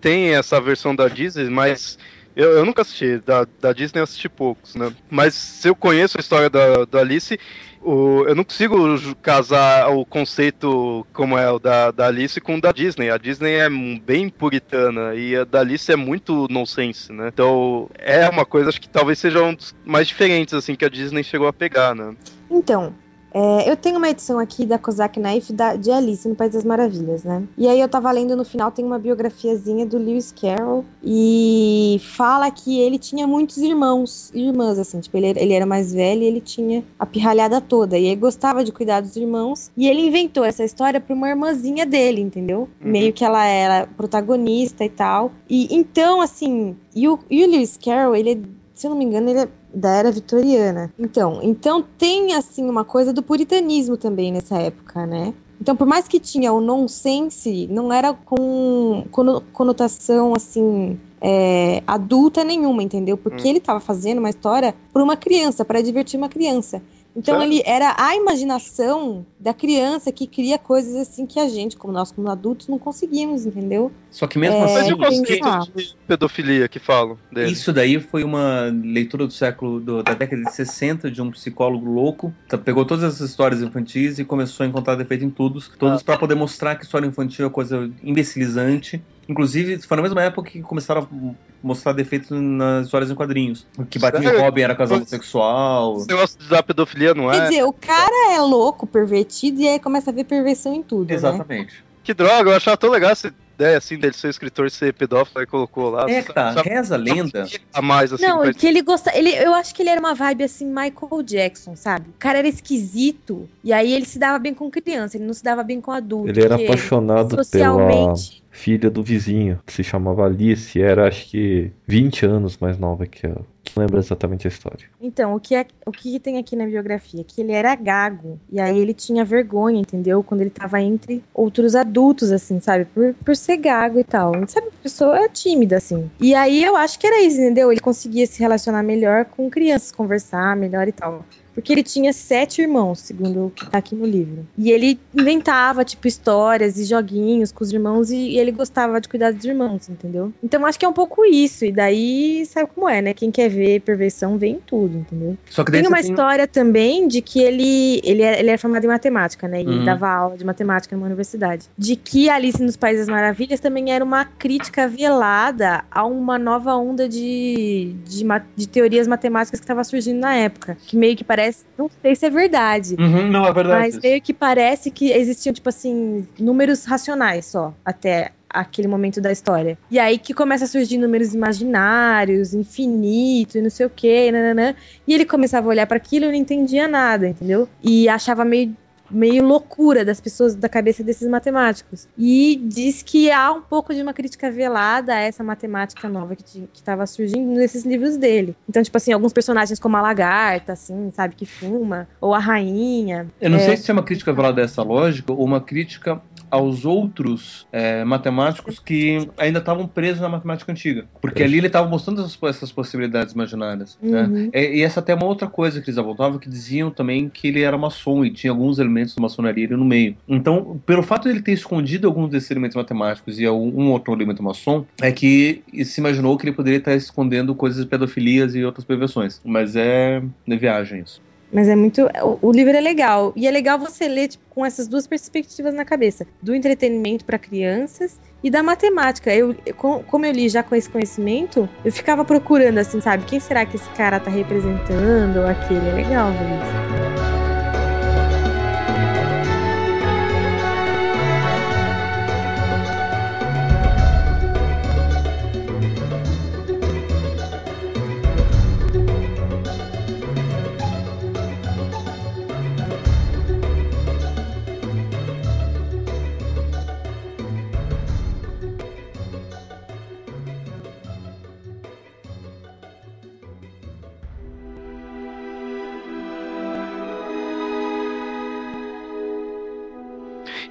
tem essa versão da Disney, mas eu, eu nunca assisti. Da, da Disney eu assisti poucos, né? Mas se eu conheço a história da, da Alice, o, eu não consigo casar o conceito como é o da, da Alice com o da Disney. A Disney é bem puritana e a da Alice é muito nonsense, né? Então é uma coisa, acho que talvez seja um dos mais diferentes, assim, que a Disney chegou a pegar, né? Então, é, eu tenho uma edição aqui da Kozak Knife da, de Alice no País das Maravilhas, né? E aí eu tava lendo no final, tem uma biografiazinha do Lewis Carroll e fala que ele tinha muitos irmãos e irmãs, assim, tipo, ele, ele era mais velho e ele tinha a pirralhada toda. E ele gostava de cuidar dos irmãos. E ele inventou essa história pra uma irmãzinha dele, entendeu? Uhum. Meio que ela era protagonista e tal. E então, assim, e o, e o Lewis Carroll, ele, se eu não me engano, ele é da era vitoriana. Então, então tem assim uma coisa do puritanismo também nessa época, né? Então, por mais que tinha o nonsense, não era com cono- conotação assim é, adulta nenhuma, entendeu? Porque Hum. ele estava fazendo uma história para uma criança, para divertir uma criança. Então Certo. ele era a imaginação da criança que cria coisas assim que a gente, como nós como adultos, não conseguimos, entendeu? Só que mesmo É, Mas e o assim, conceito que- de pedofilia que falam dele? Isso daí foi uma leitura do século do- da década de 60 de um psicólogo louco. Tá, Pegou todas essas histórias infantis e começou a encontrar defeito em todos, todos para poder mostrar que história infantil é coisa imbecilizante. Inclusive, foi na mesma época que começaram a mostrar defeitos nas histórias em quadrinhos. Que Batman e? Robin era casal homossexual. Esse negócio da pedofilia não Quer é? dizer, o cara é louco, pervertido, e aí começa a ver perversão em tudo, né? Exatamente. Que droga, eu achava tão legal essa ideia assim dele ser escritor e ser pedófilo, aí colocou lá. É que tá, Só- reza a lenda. A mais assim. Não, pra- que ele gosta. Ele, eu acho que ele era uma vibe assim, Michael Jackson, sabe? O cara era esquisito. E aí ele se dava bem com criança, ele não se dava bem com adulto. Ele era apaixonado pela socialmente. filha do vizinho, que se chamava Alice, era acho que 20 anos mais nova que ela. Não lembro exatamente a história. Então, o que, é, o que tem aqui na biografia? Que ele era gago. E aí ele tinha vergonha, entendeu? Quando ele tava entre outros adultos, assim, sabe? Por, por ser gago e tal. Sabe, a pessoa é tímida, assim. E aí eu acho que era isso, entendeu? Ele conseguia se relacionar melhor com crianças, conversar melhor e tal. Porque ele tinha sete irmãos, segundo o que tá aqui no livro. E ele inventava, tipo, histórias e joguinhos com os irmãos e, e ele gostava de cuidar dos irmãos, entendeu? Então acho que é um pouco isso. E daí, sabe como é, né? Quem quer ver perversão vê em tudo, entendeu? Só que Tem uma história também de que ele, ele, é, ele é formado em matemática, né? E Uhum. dava aula de matemática numa universidade. De que Alice nos Países das Maravilhas também era uma crítica velada a uma nova onda de, de, de teorias matemáticas que estava surgindo na época. Que meio que parece. Não sei se é verdade. Uhum, não, é verdade. Mas meio que parece que existiam, tipo assim, números racionais só, até aquele momento da história. E aí que começa a surgir números imaginários, infinito e não sei o que, nananã. E ele começava a olhar para aquilo e não entendia nada, entendeu? E achava meio meio loucura das pessoas da cabeça desses matemáticos. E diz que há um pouco de uma crítica velada a essa matemática nova que estava surgindo nesses livros dele. Então, tipo assim, alguns personagens como a lagarta, assim, sabe, que fuma, ou a rainha. Eu não É. sei se é uma crítica velada dessa lógica ou uma crítica aos outros é, matemáticos que ainda estavam presos na matemática antiga. Porque ali ele estava mostrando essas, essas possibilidades imaginárias. Né? Uhum. E, e essa até é uma outra coisa que eles apontavam, que diziam também que ele era maçom e tinha alguns elementos da maçonaria ali no meio. Então, pelo fato de ele ter escondido alguns desses elementos matemáticos e um um outro elemento maçom, é que se imaginou que ele poderia estar escondendo coisas de pedofilias e outras perversões. Mas é de viagem isso. Mas é muito. O, o livro é legal. E é legal você ler tipo, com essas duas perspectivas na cabeça: do entretenimento para crianças e da matemática. Eu, eu- com- como eu li já com esse conhecimento, eu ficava procurando, assim, sabe? Quem será que esse cara tá representando aquele? É legal ver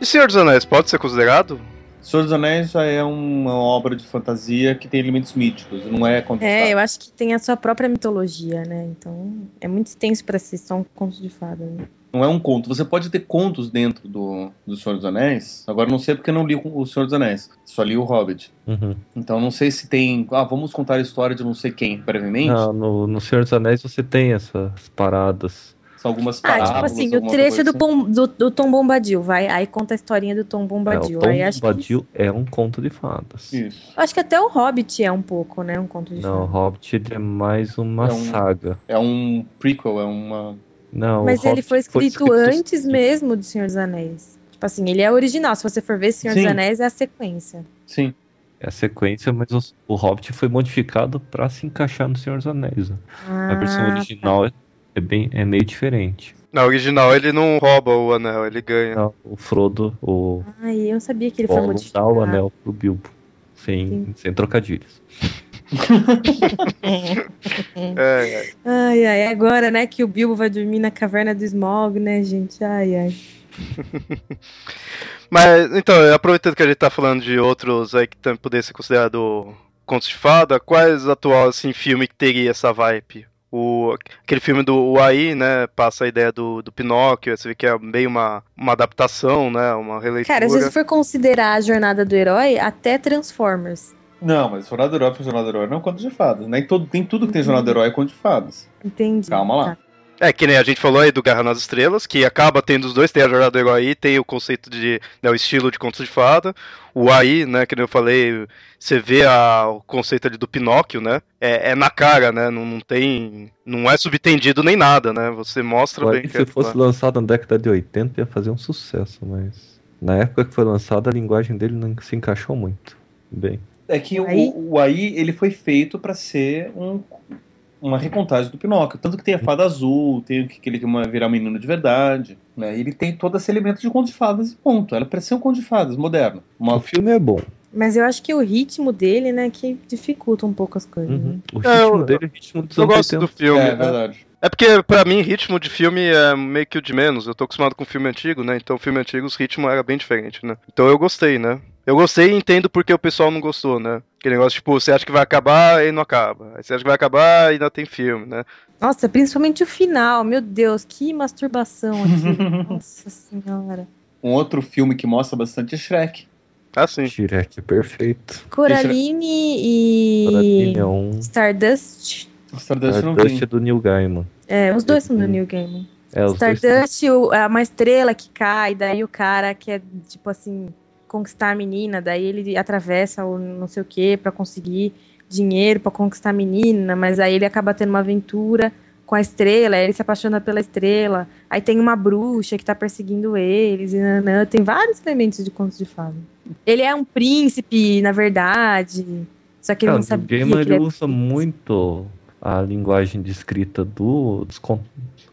E Senhor dos Anéis, pode ser considerado? Senhor dos Anéis já é uma obra de fantasia que tem elementos míticos, não é conto de É, eu acho que tem a sua própria mitologia, né? Então é muito extenso pra ser só um conto de fada. Né? Não é um conto. Você pode ter contos dentro do, do Senhor dos Anéis. Agora eu não sei porque eu não li o Senhor dos Anéis. Só li o Hobbit. Uhum. Então não sei se tem. Ah, vamos contar a história de não sei quem brevemente. Não, no, no Senhor dos Anéis você tem essas paradas. São algumas Ah, parábolas. tipo assim, o trecho do, Pom- do, do Tom Bombadil, vai. Aí conta a historinha do Tom É, Bombadil. o Tom aí acho que, Bombadil é um conto de fadas. assim. Isso. acho que até o Hobbit é um pouco, né? Um conto de Não, o fada. Hobbit é mais uma É um- saga. É um prequel, é uma. Não, o Mas ele Hobbit foi escrito, antes mesmo do Senhor dos Anéis. Tipo assim, ele é original. Se você for ver Senhor Sim. dos Anéis, é a sequência. Sim. É a sequência, mas os- o Hobbit foi modificado pra se encaixar no Senhor dos Anéis. né? A versão Ah, original é, é bem, é meio diferente. Na original ele não rouba o anel, ele ganha. Não, o Frodo, o Ai, eu não sabia que ele foi Gollum dá modificado. o anel pro Bilbo. Sem, Sim. sem trocadilhos. É, é. Ai, ai, agora, né, que o Bilbo vai dormir na caverna do Smog, né, gente? Ai, ai. Mas, então, aproveitando que a gente tá falando de outros aí que também poderiam ser considerados contos de fada, quais atual, assim, filme que teria essa vibe? O, aquele filme do Uai, né, passa a ideia do, do Pinóquio, você vê que é meio uma, uma adaptação, né, uma releitura. Cara, se você for considerar a jornada do herói, até Transformers. Não, mas Jornada do Herói foi Jornada do Herói, não é conto de fadas. Nem todo, tem tudo que tem Jornada do Herói é conto de fadas. Entendi. Calma lá. Tá. É, que nem a gente falou aí do Garra nas Estrelas, que acaba tendo os dois, tem a Jornada do Herói e tem o conceito de, né, o estilo de contos de fada. O AI, né, que nem eu falei, você vê a, o conceito ali do Pinóquio, né, é, é na cara, né, não, não tem, não é subtendido nem nada, né, você mostra Agora, bem se que é- fosse lançado na década de 80, ia fazer um sucesso, mas na época que foi lançado, a linguagem dele não se encaixou muito bem. É que Aí- o, o AI ele foi feito pra ser um, uma recontagem do Pinóquio. Tanto que tem a fada azul, tem o que que ele quer virar um menino de verdade. Né? Ele tem todo esse elemento de conto de fadas e ponto. Ela parece ser um conto de fadas moderno. Uma, O filme é bom. Mas eu acho que o ritmo dele, né, que dificulta um pouco as coisas. né? Uhum. O É, ritmo eu- dele é o ritmo dos Eu gosto 80. do filme, é né? verdade. É porque, pra mim, ritmo de filme é meio que o de menos. Eu tô acostumado com filme antigo, né? Então, filme antigo, os ritmos era bem diferente, né? Então, eu gostei, né? Eu gostei e entendo porque o pessoal não gostou, né? Aquele negócio, tipo, você acha que vai acabar e não acaba. Aí você acha que vai acabar e ainda tem filme, né? Nossa, principalmente o final. Meu Deus, que masturbação aqui. Nossa senhora. Um outro filme que mostra bastante é Shrek. Ah, sim. Shrek é perfeito. Coraline e Coraline é um. Stardust. Stardust não Stardust vi. é do Neil Gaiman. É, os dois são do Uhum. New Game. É. Stardust o- é uma estrela que cai, daí o cara quer, tipo assim, conquistar a menina, daí ele atravessa o não sei o que pra conseguir dinheiro pra conquistar a menina, mas aí ele acaba tendo uma aventura com a estrela, aí ele se apaixona pela estrela, aí tem uma bruxa que tá perseguindo eles, e nanã, tem vários elementos de contos de fada. Ele é um príncipe, na verdade, só que ele Cara, não o sabia Gaiman que ele ele é usa muito a linguagem de escrita do, dos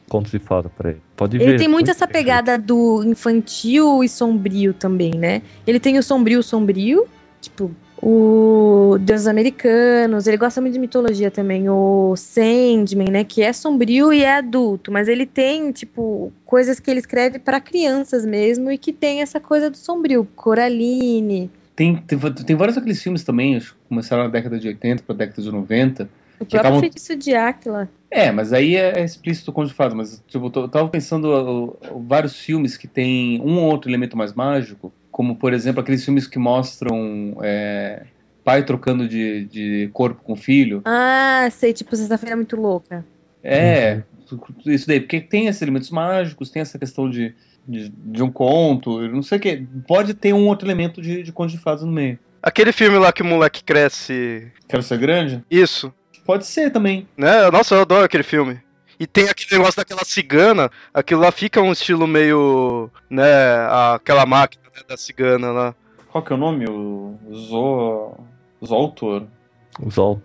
contos de fada pra ele. Pode ver. Ele tem muito essa pegada do infantil e sombrio também, né? Ele tem o sombrio sombrio, tipo, o Deuses Americanos, ele gosta muito de mitologia também, o Sandman, né, que é sombrio e é adulto, mas ele tem, tipo, coisas que ele escreve para crianças mesmo e que tem essa coisa do sombrio, Coraline, Tem, tem, tem vários aqueles filmes também, acho que começaram na década de 80 pra década de 90. o próprio acabam- Feitiço de Áquila. É, mas aí é, é explícito o conto de fadas. Mas tipo, eu tava pensando ó, vários filmes que tem um ou outro elemento mais mágico, como por exemplo aqueles filmes que mostram é, pai trocando de, de corpo com filho. Ah, sei, tipo, sexta-feira é muito louca. É, isso daí, porque tem esses elementos mágicos, tem essa questão de, de, de um conto, eu não sei o que. Pode ter um outro elemento de, de conto de fadas no meio. Aquele filme lá que o moleque cresce. Quero ser grande? Isso, Pode ser também. né? Nossa, eu adoro aquele filme. E tem aquele negócio daquela cigana, aquilo lá fica um estilo meio. né? Aquela máquina né, da cigana lá. Qual que é o nome? O Zo... Zoltor? Zol.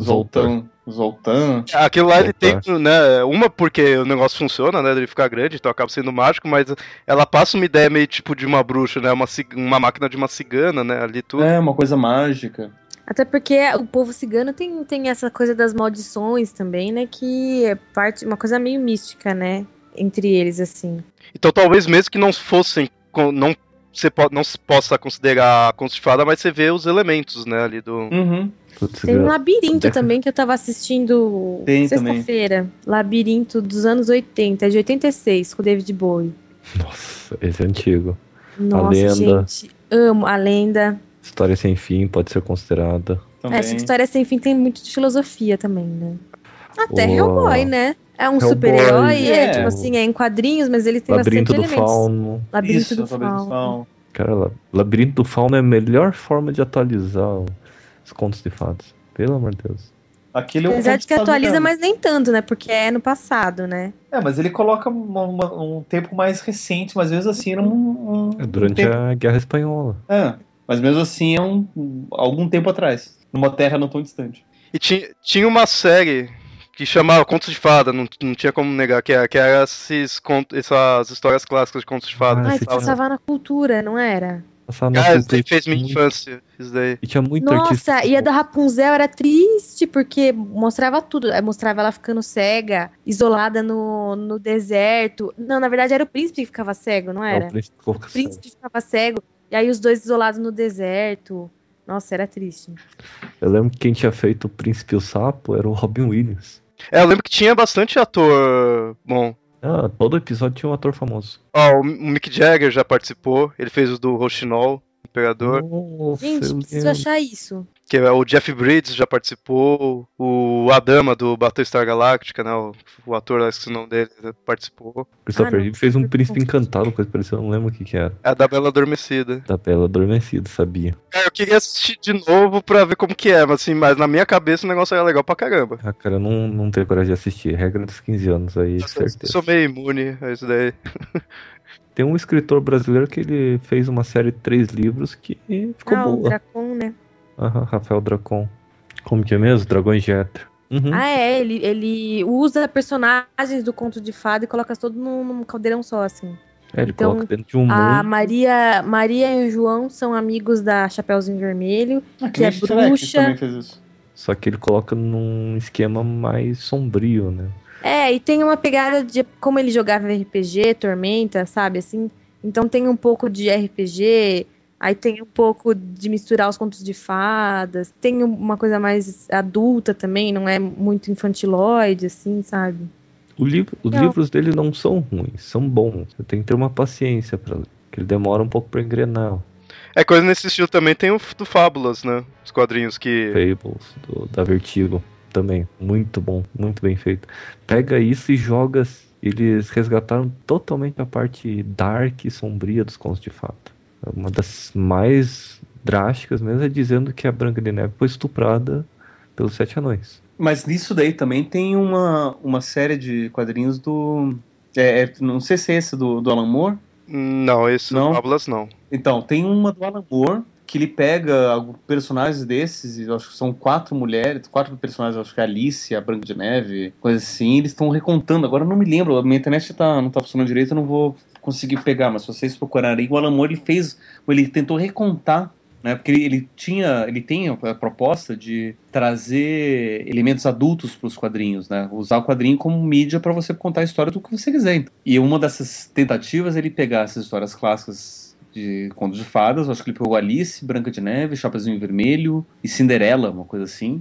Zoltan. Zoltan. Aquilo lá ele tem, né? Uma porque o negócio funciona, né? Ele fica grande, então acaba sendo mágico, mas ela passa uma ideia meio tipo de uma bruxa, né? Uma, cig- uma máquina de uma cigana, né? Ali tudo. É, uma coisa mágica. Até porque o povo cigano tem, tem essa coisa das maldições também, né? Que é parte, uma coisa meio mística, né? Entre eles, assim. Então talvez mesmo que não fossem. não você po não se possa considerar conto de fada, mas você vê os elementos, né, ali do. Uhum. Putz, Tem um labirinto também que eu tava assistindo sexta-feira. Labirinto dos anos 80, de 86, com o David Bowie. Nossa, esse é antigo. Nossa, lenda. gente. Amo a lenda. História sem fim pode ser considerada. Também. Essa história sem fim tem muito de filosofia também, né? Até Uau. Hellboy, né? É um super-herói, é. É. tipo assim, é em quadrinhos, mas ele tem Labirinto do bastante elementos. Fauno. Labirinto Isso, do Labirinto do Fauno. Fauno. Cara, La- Labirinto do Fauno é a melhor forma de atualizar os contos de fadas. Pelo amor de Deus. Aquele é um Apesar de que atualiza, mas nem tanto, né? Porque é no passado, né? É, mas ele coloca uma- uma- um tempo mais recente, mas mesmo assim era um. um- É durante um tempo- a Guerra Espanhola. É, mas mesmo assim é um, um- algum tempo atrás. Numa terra não tão distante. E tinha, tinha uma série que chamava Contos de Fada, não, não tinha como negar, que era, que era esses contos, essas histórias clássicas de Contos de Fada. Ah, Fala- passava na cultura, não era? Passava na Ah, isso cultura daí fez e minha infância, isso daí. E tinha muito artista. Nossa, e a da Rapunzel era triste, porque mostrava tudo. Mostrava ela ficando cega, isolada no, no deserto. Não, na verdade era o príncipe que ficava cego, não É, era? o príncipe ficou O príncipe ficava cego, e aí os dois isolados no deserto. Nossa, era triste. Eu lembro que quem tinha feito o Príncipe e o Sapo era o Robin Williams. É, eu lembro que tinha bastante ator bom. Ah, todo episódio tinha um ator famoso. Ó, o Mick Jagger já participou, ele fez o do Rochinol, Imperador. Nossa, Gente, preciso achar isso. Que é o Jeff Bridges já participou, o Adama do Battlestar Galactica, né? O, o ator, lá, esqueci o nome dele, participou. Christopher Ah. Reeve fez um príncipe encantado, coisa parecida, eu não lembro o que que era. É a da Bela Adormecida. Da Bela Adormecida, sabia. É, eu queria assistir de novo pra ver como que é, mas assim, mas na minha cabeça o negócio era legal pra caramba. Ah, cara, eu não, não tenho coragem de assistir. Regra dos 15 anos aí, Eu certeza. sou meio imune a isso daí. Tem um escritor brasileiro que ele fez uma série de três livros que ficou ah, o boa. Dracon, né? Aham, Rafael Dracon. Como que é mesmo? Dragões de Éter. Uhum. Ah, é, ele, ele usa personagens do conto de fada e coloca tudo num, num caldeirão só, assim. É, ele então, coloca dentro de um A mundo. Maria, Maria e o João são amigos da Chapeuzinho Vermelho. Ah, Que é nem Shrek bruxa. também fez isso. Só que ele coloca num esquema mais sombrio, né? É, e tem uma pegada de como ele jogava RPG, Tormenta, sabe, assim. Então tem um pouco de RPG, aí tem um pouco de misturar os contos de fadas, tem uma coisa mais adulta também, não é muito infantiloide, assim, sabe? O livro, os Não. livros dele não são ruins, são bons. Você tem que ter uma paciência pra ler. Que ele demora um pouco pra engrenar. É coisa nesse estilo também tem o do Fábulas, né? Os quadrinhos que. Fables, do- da Vertigo, também. Muito bom, muito bem feito. Pega isso e joga. Eles resgataram totalmente a parte dark e sombria dos contos de fato. Uma das mais drásticas mesmo é dizendo que a Branca de Neve foi estuprada pelos Sete Anões. Mas nisso daí também tem uma, uma série de quadrinhos do. É, é- não sei se é esse do, do Alan Moore. Não, esse Não? do Fábulas não. Então, tem uma do Alan Moore que ele pega personagens desses, eu acho que são quatro mulheres, quatro personagens, acho que é a Alice, a Branca de Neve, coisa assim, eles estão recontando. Agora eu não me lembro, a minha internet tá, não tá funcionando direito, eu não vou conseguir pegar, mas se vocês procurarem, o Alan Moore ele fez, ele tentou recontar, né, porque ele, ele tinha, ele tem a, a proposta de trazer elementos adultos para os quadrinhos, né, usar o quadrinho como mídia para você contar a história do que você quiser. E uma dessas tentativas é ele pegar essas histórias clássicas de contos de fadas, eu acho que ele pegou Alice, Branca de Neve, Chapeuzinho Vermelho e Cinderela, uma coisa assim,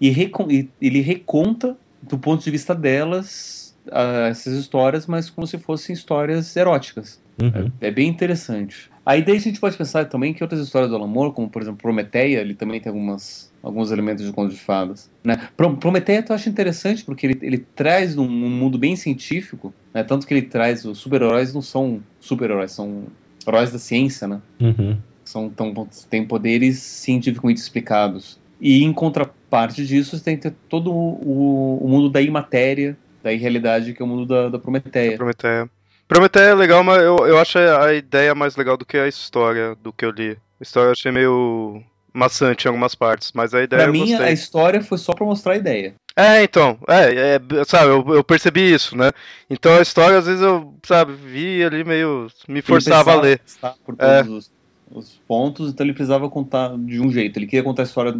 e, recon- ele reconta do ponto de vista delas ah, essas histórias, mas como se fossem histórias eróticas. Uhum. É bem interessante. Aí daí a gente pode pensar também que outras histórias do Alan Moore, como por exemplo Prometeia, ele também tem algumas, alguns elementos de contos de fadas. Né? Pro- Prometeia eu acho interessante porque ele, ele traz um, um mundo bem científico, né? tanto que ele traz os super-heróis não são super-heróis, são heróis da ciência, né? Uhum. são tão, têm poderes cientificamente explicados. E em contraparte disso, você tem que ter todo o, o mundo da imatéria, da irrealidade, que é o mundo da, da Prometeia. Prometeia. Prometeia é legal, mas eu, eu acho a ideia mais legal do que a história do que eu li. A história eu achei meio maçante em algumas partes, mas a ideia Pra mim, gostei. a história foi só pra mostrar a ideia. É, então, é, é, sabe, eu, eu percebi isso, né? Então a história, às vezes, eu, sabe, vi ali meio. me forçava a ler. por É. todos os, os pontos, então ele precisava contar de um jeito. Ele queria contar a história,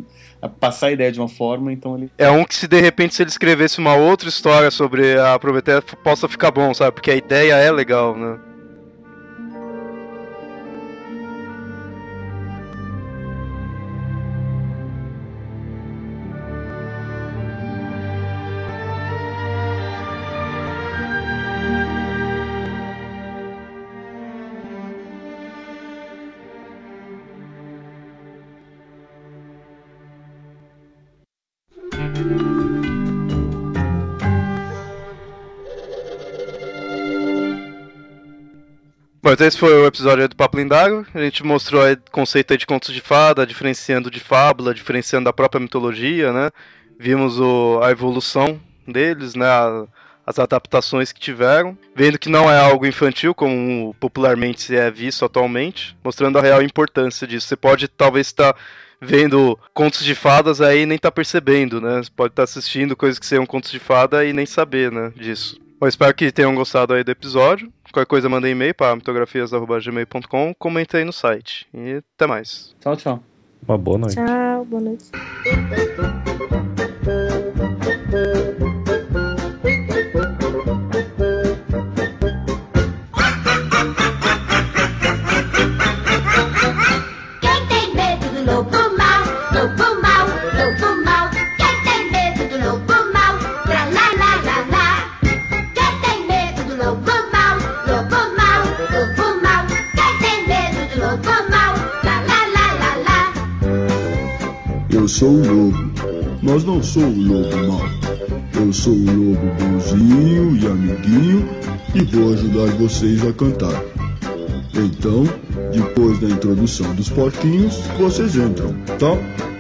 passar a ideia de uma forma, então ele. É um que se de repente se ele escrevesse uma outra história sobre a Prometeia possa ficar bom, sabe? Porque a ideia é legal, né? Bom, então esse foi o episódio do Papo Lindago. A gente mostrou o conceito de contos de fada, diferenciando de fábula, diferenciando da própria mitologia, né? Vimos o, a evolução deles, né? A, as adaptações que tiveram, vendo que não é algo infantil, como popularmente é visto atualmente, mostrando a real importância disso. Você pode talvez estar vendo contos de fadas aí e nem tá percebendo, né? Você pode estar assistindo coisas que sejam contos de fada e nem saber, né, disso. Bom, espero que tenham gostado aí do episódio. Qualquer coisa, manda e-mail para mitografias.gmail.com, comenta aí no site. E até mais. Tchau, tchau. Uma boa noite. Tchau, boa noite. Eu sou o lobo, mas não sou o lobo mau. Eu sou o lobo bonzinho e amiguinho e vou ajudar vocês a cantar. Então, depois da introdução dos porquinhos, vocês entram, tá?